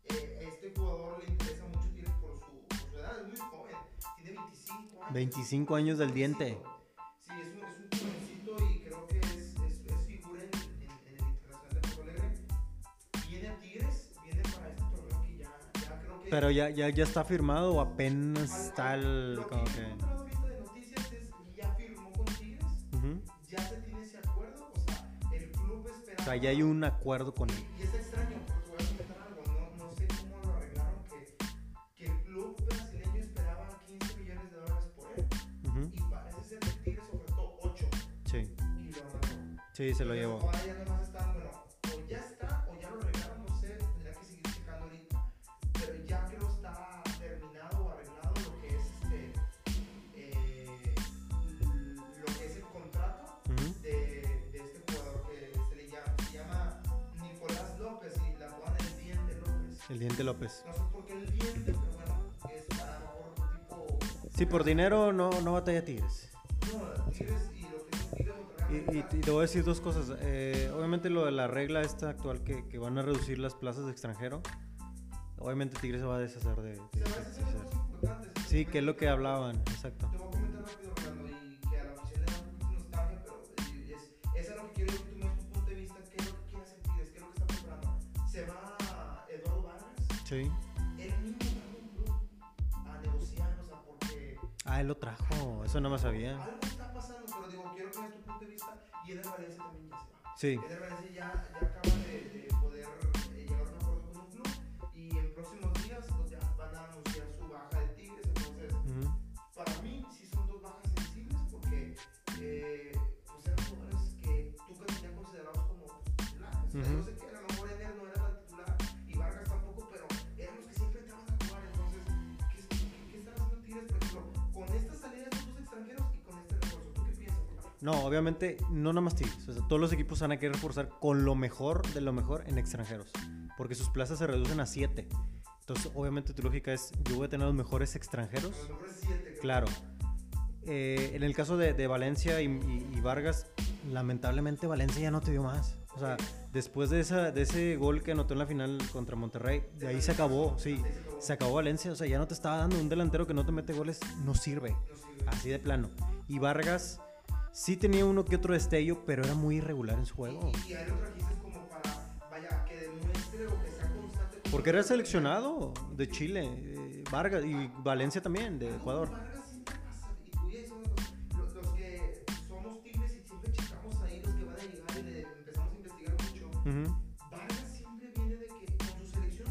Eh, a este jugador le interesa mucho Tigres por su, por su edad, es muy joven, tiene 25 años. 25 años del diente. Sí, es un, es un jovencito y creo que es, es, es figura en, en- en el Internacional de Porto Alegre. Viene a Tigres, viene para este torneo que ya, ya creo que... Pero ya, ya, ya está firmado o apenas al- está el. Como que- sea, ya hay un acuerdo con él. Y es extraño, porque voy a comentar algo, no, no sé cómo lo arreglaron, que, que el club brasileño esperaba 15 millones de dólares por él, Ujú. y parece ser que Tigres ofertó 8 Sí, y lo agarró. sí, se lo llevó. Ahora ya nomás López. No sé por qué el Diente, pero bueno, es para mejor tipo. Sí, por dinero no, no batalla Tigres. No, Tigres y lo que Y, y- y te voy a decir dos cosas. Eh, obviamente lo de la regla esta actual que, que van a reducir las plazas de extranjero. Obviamente Tigres se va a deshacer de... de- Se de- va a hacer de-. Sí, que es lo que hablaban, exacto. Él lo trajo, eso no me sabía. algo está pasando, pero digo, quiero que tu punto de vista, y Eder Valencia también ya se va. Sí, Eder Valencia ya, ya No, obviamente no nada más Tigres. O sea, todos los equipos van a querer reforzar con lo mejor de lo mejor en extranjeros. Porque sus plazas se reducen a 7. Entonces, obviamente tu lógica es, yo voy a tener los mejores extranjeros. A lo mejor es siete. Claro. Eh, en el caso de, de Valencia y, y- y Vargas, lamentablemente Valencia ya no te dio más. O sea, después de, esa, de ese gol que anotó en la final contra Monterrey, de ahí se acabó, sí. Se acabó Valencia, o sea, ya no te estaba dando un delantero que no te mete goles. No sirve. Así de plano. Y Vargas sí tenía uno que otro destello, pero era muy irregular en su juego. Y, como para, vaya, que demuestre o que sea constante. Porque era seleccionado de Chile, eh, Vargas y Valencia también, de Ecuador. Siempre. Vargas viene de que con su selección,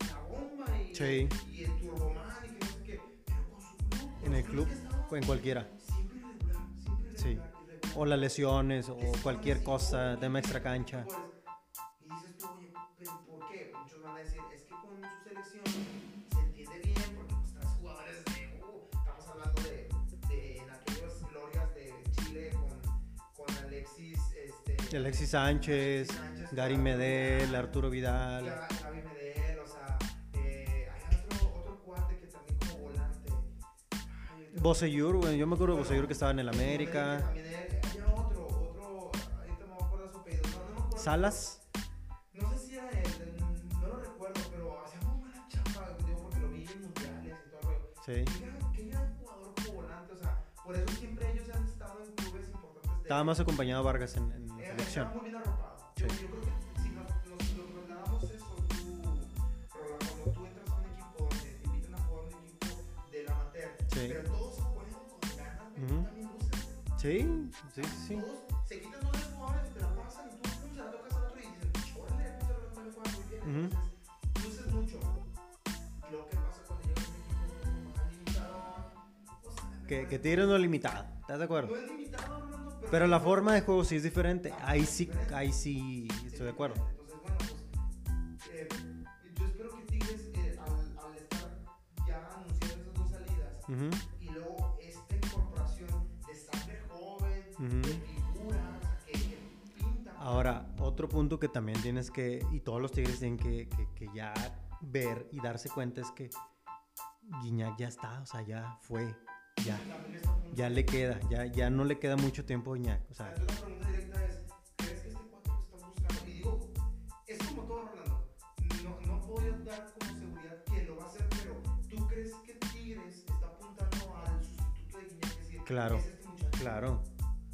la bomba y, Sí. y el y que no sé qué, pero con su club, En el club, en cualquiera. O las lesiones, o cualquier cosa, tema extra cancha. Y dices tú, oye, pero ¿por qué? Muchos van a decir, es que con su selección se entiende bien, porque traes jugadores de, uh, estamos hablando de, de en aquellas glorias de Chile con, con Alexis, este, Alexis Sánchez, Sánchez, Gary Medel, Arturo Vidal. Ga- Gaby Medel, o sea, eh, hay otro, otro cuate que también como volante. Ay, Boseyur, güey, yo me acuerdo de Bueno, Boseyur que estaba en el América. Salas, No sé si era él, no lo recuerdo, pero hacía muy buena chamba, digo, porque lo vi en mundiales y todo el rollo. sí. Qué gran, qué gran jugador como volante, o sea, por eso siempre ellos han estado en clubes importantes. De, Estaba más acompañado Vargas en, en la selección. Estaba muy bien arropado. Sí. Yo, yo creo que si nos, nos, nos trasladamos eso, tú, Rolando, cuando tú entras a un equipo donde te invitan a jugar un equipo del amateur, Sí. pero todos juegan con ganas, Ujú. tú también sí, sí, sí. Todos se quitan bien. Ujú. Entonces, mucho. Lo que pasa cuando llega un equipo más limitado, pues, Que, que Tigres no es limitado, ¿estás de acuerdo? no es limitado, Rolando, pero, Pero la forma de juego sí es diferente. Ahí sí, ahí sí estoy de acuerdo. Entonces, bueno, pues eh, yo espero que Tigres, eh, al, al estar ya anunciando esas dos salidas, Ujú. y otro punto que también tienes que, y todos los Tigres tienen que, que- que ya ver y darse cuenta es que Guiñac ya está, o sea, ya fue. ya, ya le queda, ya, ya no le queda mucho tiempo a Iñak. O sea, Entonces la pregunta directa es, ¿crees que este cuate lo están buscando? Y digo, es como todo, Rolando. No, no podría dar como seguridad que lo va a hacer, pero ¿tú crees que Tigres está apuntando al sustituto de Guiñac? Claro, es este claro.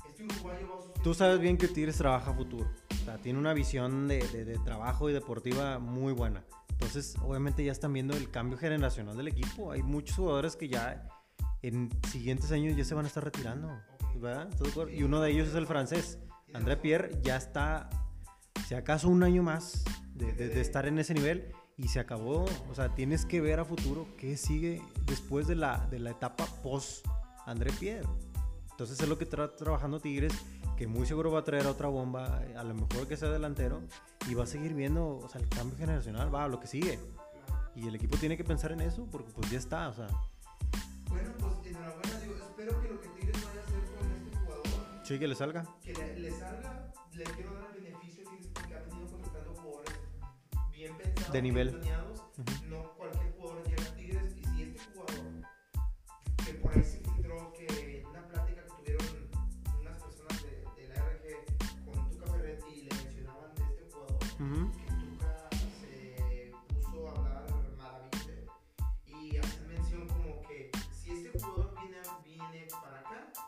Este uruguayo va a. Tú sabes bien que Tigres trabaja futuro. Tiene una visión de, trabajo y deportiva muy buena. Entonces, obviamente ya están viendo el cambio generacional del equipo. Hay muchos jugadores que ya en siguientes años ya se van a estar retirando. ¿verdad? Y uno de ellos es el francés. André Pierre ya está, si acaso un año más de estar en ese nivel y se acabó. O sea, tienes que ver a futuro qué sigue después de la, de la etapa post André Pierre. Entonces es lo que está trabajando Tigres, que muy seguro va a traer otra bomba, eh, a lo mejor que sea delantero, y va a seguir viendo, o sea, el cambio generacional, va, lo que sigue. Y el equipo tiene que pensar en eso, porque pues ya está, o sea, Bueno, pues enhorabuena, digo, espero que lo que Tigres vaya a hacer con este jugador, sí que le salga. que le, le salga, le quiero dar el beneficio a porque ha venido contratando jugadores bien pensados, De nivel. bien planeados. Ujú. No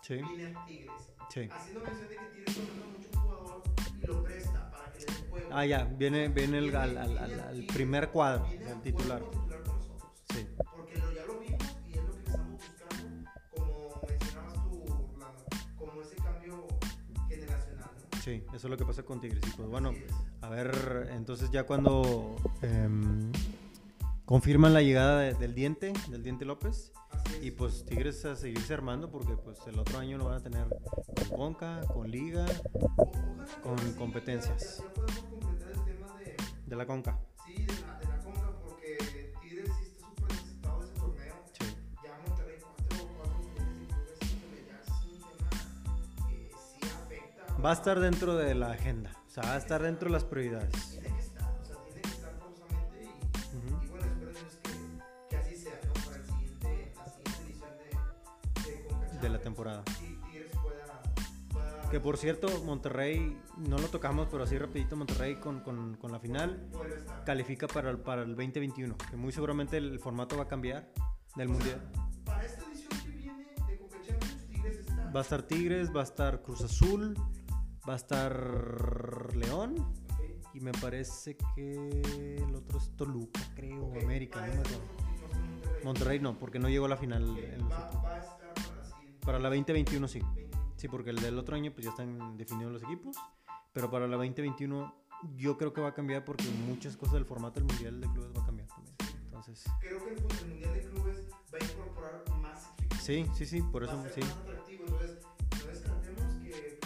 Sí, a Tigres. sí. Haciendo mención de que Tigres contrata mucho un jugador y lo presta para que le dé juego. Ah, ya, viene, viene el, al, al- al- al primer cuadro, Viene el a titular. titular con nosotros. Sí, Porque lo, ya lo vimos y es lo que estamos buscando, como mencionabas tú, Orlando, como ese cambio generacional, ¿no? sí, eso es lo que pasa con Tigres. Y pues bueno, a ver, entonces ya cuando em, confirman la llegada de- del diente, del diente López. Y pues Tigres a seguirse armando porque pues el otro año lo van a tener con Conca, con Liga, O- ojalá con sí competencias. Ya, ya podemos completar el tema de, de la Conca. sí, de la, de la conca, porque Tigres sí está súper necesitado de ese torneo. Sí. Ya Monterrey 4 cuatro millones de clubes, híjole, ya es un tema que sí afecta. Va a estar dentro de la agenda, o sea, va a estar dentro de las prioridades. Que por cierto, Monterrey, no lo tocamos, pero así rapidito, Monterrey con, con- con la final califica para el, para el 2021, que muy seguramente el formato va a cambiar del O sea, Mundial. Para esta edición que viene de Champions, Tigres está. Va a estar Tigres, va a estar Cruz Azul, va a estar León y me parece que el otro es Toluca, creo, Ok, o América, no me acuerdo. Monterrey. No, porque no llegó a la final. En va, a estar para la. Para la 2021 sí. 20. Sí, porque el del otro año pues ya están definidos los equipos, pero para la 2021 yo creo que va a cambiar porque muchas cosas del formato del Mundial de Clubes va a cambiar también. Entonces, Creo que el, el Mundial de Clubes va a incorporar más equipos. sí, sí, sí, por eso va a ser sí. más atractivo. Entonces, no descartemos que.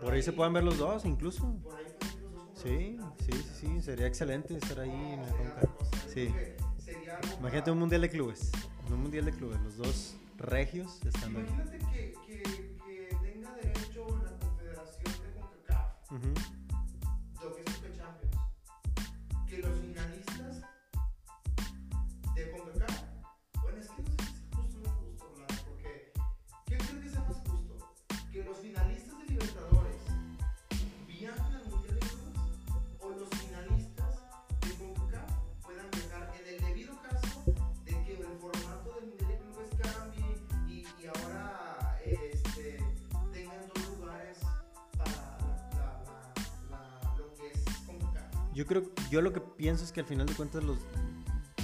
Por ahí se puedan ver los dos incluso. Por ahí los dos Sí, sí, sí, sí, sería excelente estar ahí en No, la sería Conca. Sí. sería algo Imagínate para- un Mundial de Clubes, un Mundial de Clubes, los dos regios estando ahí. Imagínate que, que, que Mm-hmm. Yo creo, yo lo que pienso es que al final de cuentas los,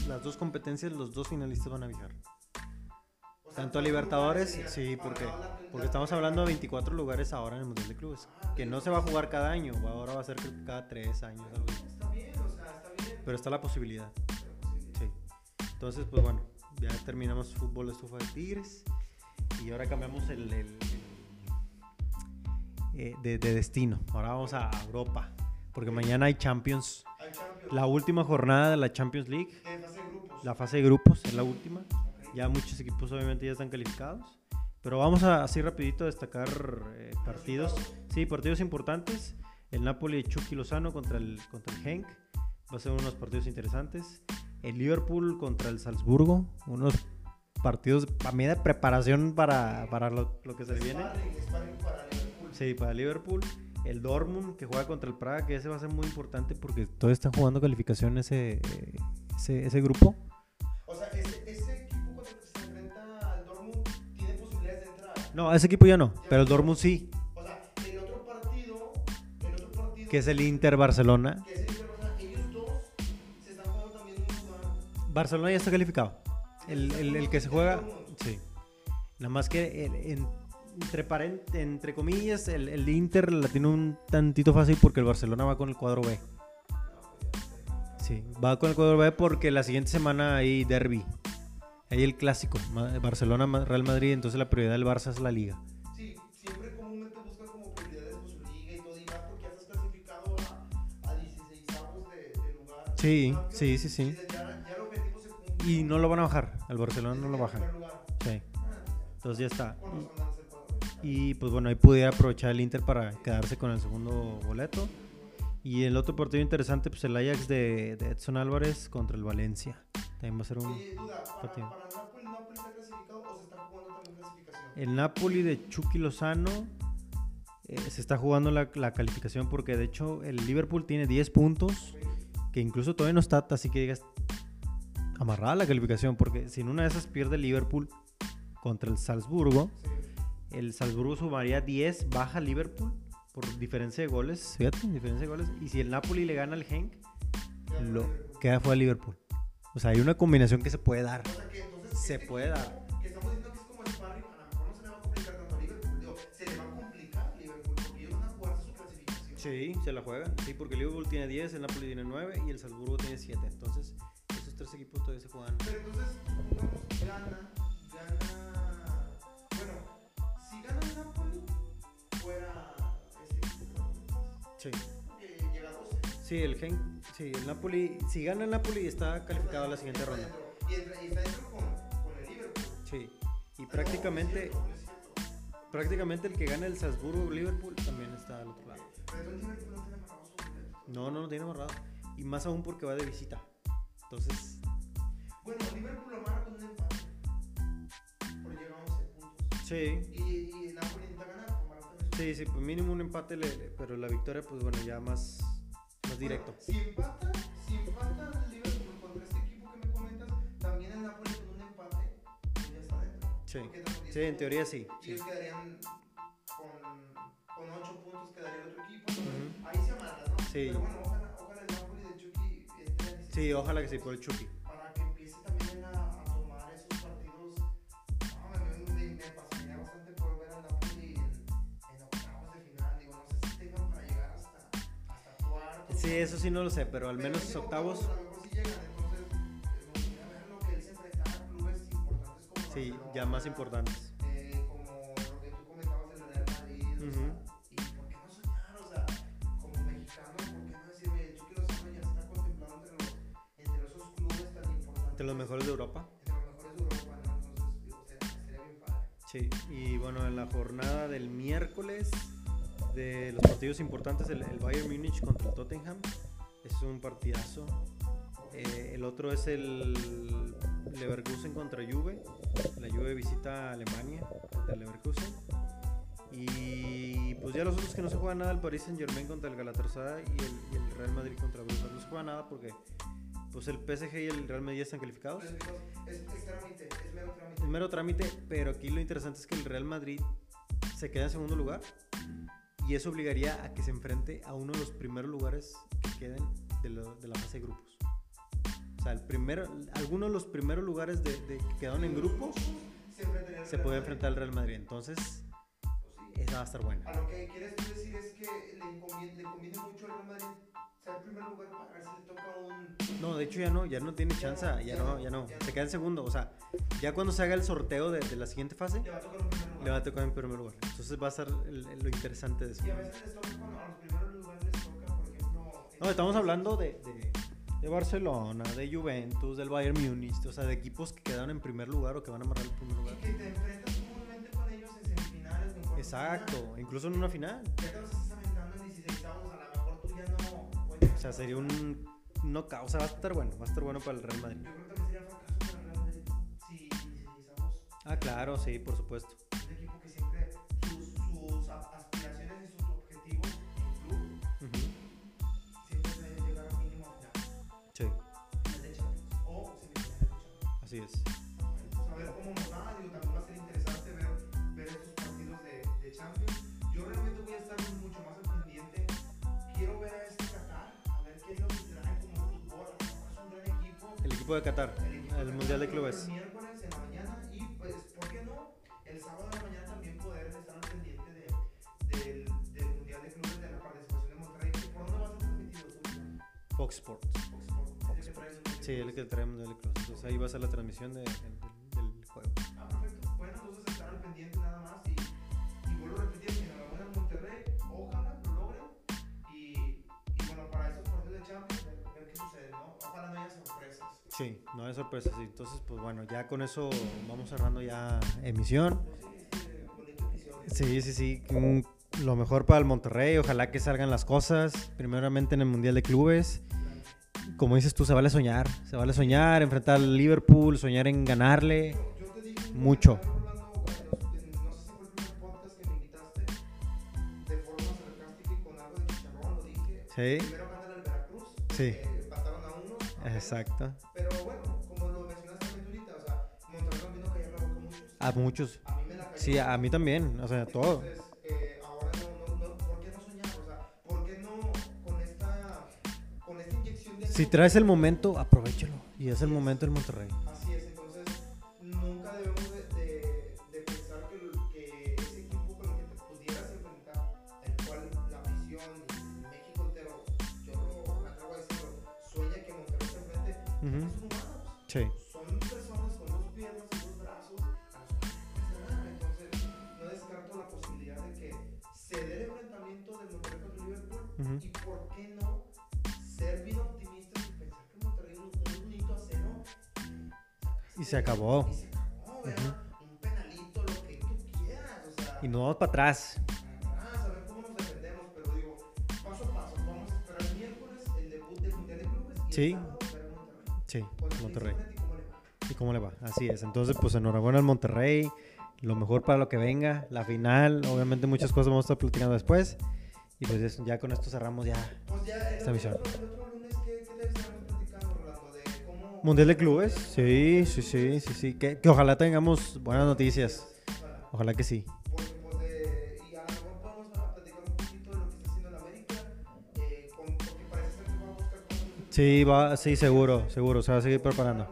las dos competencias, los dos finalistas van a viajar. O sea, Tanto a ¿cuántos Libertadores, sí, porque, porque estamos hablando de 24 lugares ahora en el Mundial de Clubes, que no se va a jugar cada año, ahora va a ser cada tres años, algo así. Está bien, o sea, está bien. pero está la posibilidad, sí. sí. Entonces, pues bueno, ya terminamos fútbol de estufa de Tigres y ahora cambiamos el, el- el- eh, de, de destino. Ahora vamos a Europa, porque mañana hay Champions, Al Champions. la última jornada de la Champions League, de fase de grupos. la fase de grupos es la última. Ya muchos equipos obviamente ya están calificados. Pero vamos a así rapidito destacar eh, partidos. Sí, partidos importantes. El Napoli de Chucky Lozano contra el, contra el Genk. Va a ser unos partidos interesantes. El Liverpool contra el Salzburgo. Unos partidos a mí de preparación para, para lo, lo que se viene. Para. Sí, para Liverpool. El Dortmund que juega contra el Praga, que ese va a ser muy importante porque todos están jugando calificación ese, eh, ese, ese grupo. O sea, ese, ese equipo el que se enfrenta al Dortmund tiene posibilidades de entrar. No, ese equipo ya no, pero el Dortmund sí, O sea, el otro partido, el otro partido que es el Inter Barcelona. que es el Inter, sea, ellos dos se están jugando también un. Barcelona ya está calificado. El, el- el que se juega, sí. Nada más que el- en- entre, entre comillas, el, el Inter la tiene un tantito fácil porque el Barcelona va con el cuadro B. Sí, va con el cuadro B porque la siguiente semana hay derby. Hay el clásico, Ma- Barcelona-Real Madrid, entonces la prioridad del Barça es la liga. Sí, siempre comúnmente buscan como prioridades por su liga y todo, y más porque ya estás clasificado a, a 16 de, de lugar. Sí, sí, sí, sí. y Ya, ya. Y no lo van a bajar, al Barcelona no lo bajan. Sí, entonces ya está. Y pues bueno, ahí pudiera aprovechar el Inter para quedarse con el segundo boleto. Y el otro partido interesante, pues el Ajax de, de Edson Álvarez contra el Valencia. También va a ser un... Oye, duda, para, partido. para Napoli, ¿Napoli está clasificado o se está jugando también clasificación? El Napoli de Chucky Lozano eh, se está jugando la, la calificación porque de hecho el Liverpool tiene 10 puntos, que incluso todavía no está, así que digas amarrada la calificación, porque si en una de esas pierde Liverpool contra el Salzburgo, Sí. El Salzburgo sumaría 10, baja Liverpool por diferencia de goles, fíjate, diferencia de goles, y si el Napoli le gana al Genk, lo queda fuera Liverpool. O sea, hay una combinación que se puede dar. O sea que entonces Se este puede dar. Que estamos diciendo que es como sparring, a lo mejor no se le va a complicar tanto a Liverpool. Digo, se le va a complicar a Liverpool porque ellos van a jugarse su clasificación. Sí, se la juegan. Sí, porque el Liverpool tiene 10, el Napoli tiene 9 y el Salzburgo tiene 7. Entonces, esos tres equipos todavía se juegan. Pero entonces, supongamos, gana, gana. Sí. Porque llega a 12. Sí, el Genk, sí, el Napoli, si gana el Napoli está calificado a la siguiente ronda. Y, está dentro con, con el Liverpool. Sí. Y prácticamente, prácticamente el que gana el Salzburgo Liverpool también está al otro lado. Pero entonces Liverpool no tiene amarrado su boleto. No, no lo tiene amarrado. Y más aún porque va de visita. Entonces, Bueno, Liverpool lo amarra con un empate. Por llegar a 11 puntos. sí, Y, sí, sí, pues mínimo un empate, le- le- pero la victoria, pues bueno, ya más, más directo. Bueno, si empata, si empata el Liverpool contra este equipo que me comentas, también el Napoli con un empate, pues ya está dentro. Sí. Porque Napoli Sí, en teoría sí. Y sí. ellos quedarían con, con 8 puntos, quedaría el otro equipo. Ujú. ahí se amarra, ¿no? Sí. Pero bueno, ojalá, ojalá el Napoli de Chucky esté en ese Sí, ojalá que sí, por el Chucky. Sí, eso sí no lo sé, pero al Pero menos octavos, A lo mejor sí llegan, entonces me gustaría ver lo que él se enfrentara a clubes importantes como sí, Barcelona, ya más importantes. eh, como lo que tú comentabas del Real Madrid, o Ujú. sea, y por qué no soñar, o sea, como mexicano, por qué no decir, oye, Chucky Lozano ya está contemplado entre los, entre esos clubes tan importantes, Entre los mejores de Europa. entre los mejores de Europa, ¿no? Entonces, digo, estaría, estaría bien padre. Sí, y bueno, en la jornada del miércoles de los partidos importantes, el, el Bayern Múnich contra el Tottenham, es un partidazo. Eh, el otro es el Leverkusen contra Juve. La Juve visita a Alemania, el Leverkusen. Y pues ya los otros que no se juegan nada, el Paris Saint Germain contra el Galatasaray y el, y el Real Madrid contra Brujas. No se juega nada porque pues el PSG y el Real Madrid están calificados. Es, es trámite, es mero trámite. Es mero trámite, pero aquí lo interesante es que el Real Madrid se queda en segundo lugar y eso obligaría a que se enfrente a uno de los primeros lugares que queden de, lo- de la fase de grupos. O sea, el primero, alguno de los primeros lugares de, de que quedaron en grupos se, puede enfrentar al Real Madrid. Entonces, Pues esa va a estar buena. A lo que quieres decir es que le conviene, le conviene mucho al Real Madrid el primer lugar para ver si le toca un. No, de hecho ya no, ya no tiene chance, ya ya no, ya no. ya no. Se queda en segundo. O sea, ya cuando se haga el sorteo de, de la siguiente fase, Le va a tocar un primer lugar. le va a tocar en primer lugar. Entonces va a ser el- el- lo interesante de eso. Y a veces les toca cuando a los primeros lugares les toca, por ejemplo. No, estamos hablando de, de, de Barcelona, de Juventus, del Bayern Múnich, o sea, de equipos que quedaron en primer lugar o que van a amarrar el primer Y lugar. que te enfrentas comúnmente con ellos en semifinales Exacto, incluso en una final. Ya te los O sea, sería un knockout, o sea, va a estar bueno, va a estar bueno para el Real Madrid. Yo creo que sería fracaso para el Real Madrid si 16 avos. Ah, claro, sí, por supuesto. Un equipo que siempre sus, sus aspiraciones y sus objetivos en club Ujú. siempre es de llegar mínimo a final, Sí, o semifinal de Champions. así es. Equipo. El de Qatar, equipo el Mundial de creo que Clubes. El miércoles en la mañana y pues, ¿por qué no? El sábado de la mañana también poder estar al pendiente de, del, del Mundial de Clubes de la participación de Monterrey. ¿Por dónde va a ser transmitido? Julio? Fox Sports. Fox Sports. El el Mundial de Sí, el que trae el Mundial de Clubes. Entonces ahí va a ser la transmisión de- Sí, no hay sorpresas. sí. Entonces, pues bueno, ya con eso vamos cerrando ya emisión. Pues sí. Sí, sí, un- lo mejor para el Monterrey. Ojalá que salgan las cosas. Primeramente en el Mundial de Clubes. Como dices tú, se vale soñar. Se vale soñar, enfrentar al Liverpool, soñar en ganarle. Mucho. Sí, Primero Veracruz, Sí. a uno. exacto. Pero a muchos. A mí me la cayó. Sí, a mí también. O sea, todo. Entonces, eh, ahora no, no, no, ¿por qué no soñar? O sea, ¿por qué no con esta, con esta inyección de... Si traes el momento, aprovechalo. Y es el momento del Monterrey. Se acabó. y se acabó, ¿verdad? Un penalito, lo que tú quieras. O sea, Y nos vamos para atrás. atrás, a ver cómo nos defendemos. Pero digo, paso a paso. Vamos a esperar el miércoles el debut del Mundial de Clubes. Y Sí. el sábado ver a Monterrey. Sí, Monterrey. Y cómo le va. Así es. Entonces, pues enhorabuena al Monterrey. Lo mejor para lo que venga. La final. Obviamente muchas cosas vamos a estar platicando después. Y pues ya- con esto cerramos ya. Pues ya, Esta otro- Mundial de Clubes. Sí, sí, sí, sí, sí. Que, que ojalá tengamos buenas noticias. Ojalá. Que sí. Sí, va, sí, seguro, seguro. Se va a seguir preparando.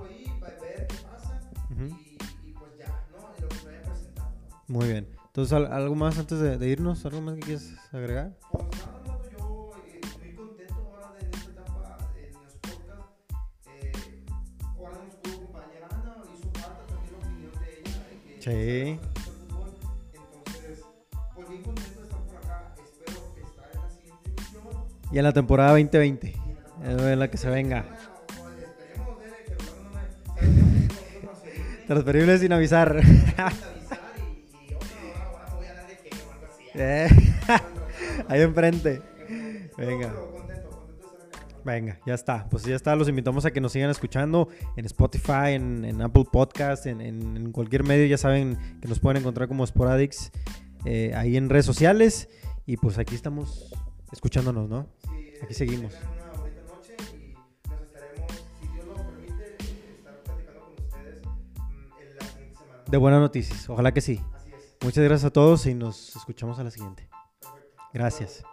Muy bien. Entonces, ¿al- ¿algo más antes de, de irnos? ¿Algo más que quieres agregar? Sí. Y en la temporada 2020. y en la que se venga. Transferible sin avisar. Eh, Ahí enfrente. Venga. Venga, ya está. Pues ya está. Los invitamos a que nos sigan escuchando en Spotify, en, en Apple Podcast, en, en- en cualquier medio. Ya saben que nos pueden encontrar como Sporadix eh, ahí en redes sociales. Y pues aquí estamos escuchándonos, ¿no? Sí, Aquí eh, seguimos. con ustedes mm. De buenas noticias. Ojalá que sí. Así es. Muchas gracias a todos y nos escuchamos a la siguiente. Perfecto. Gracias.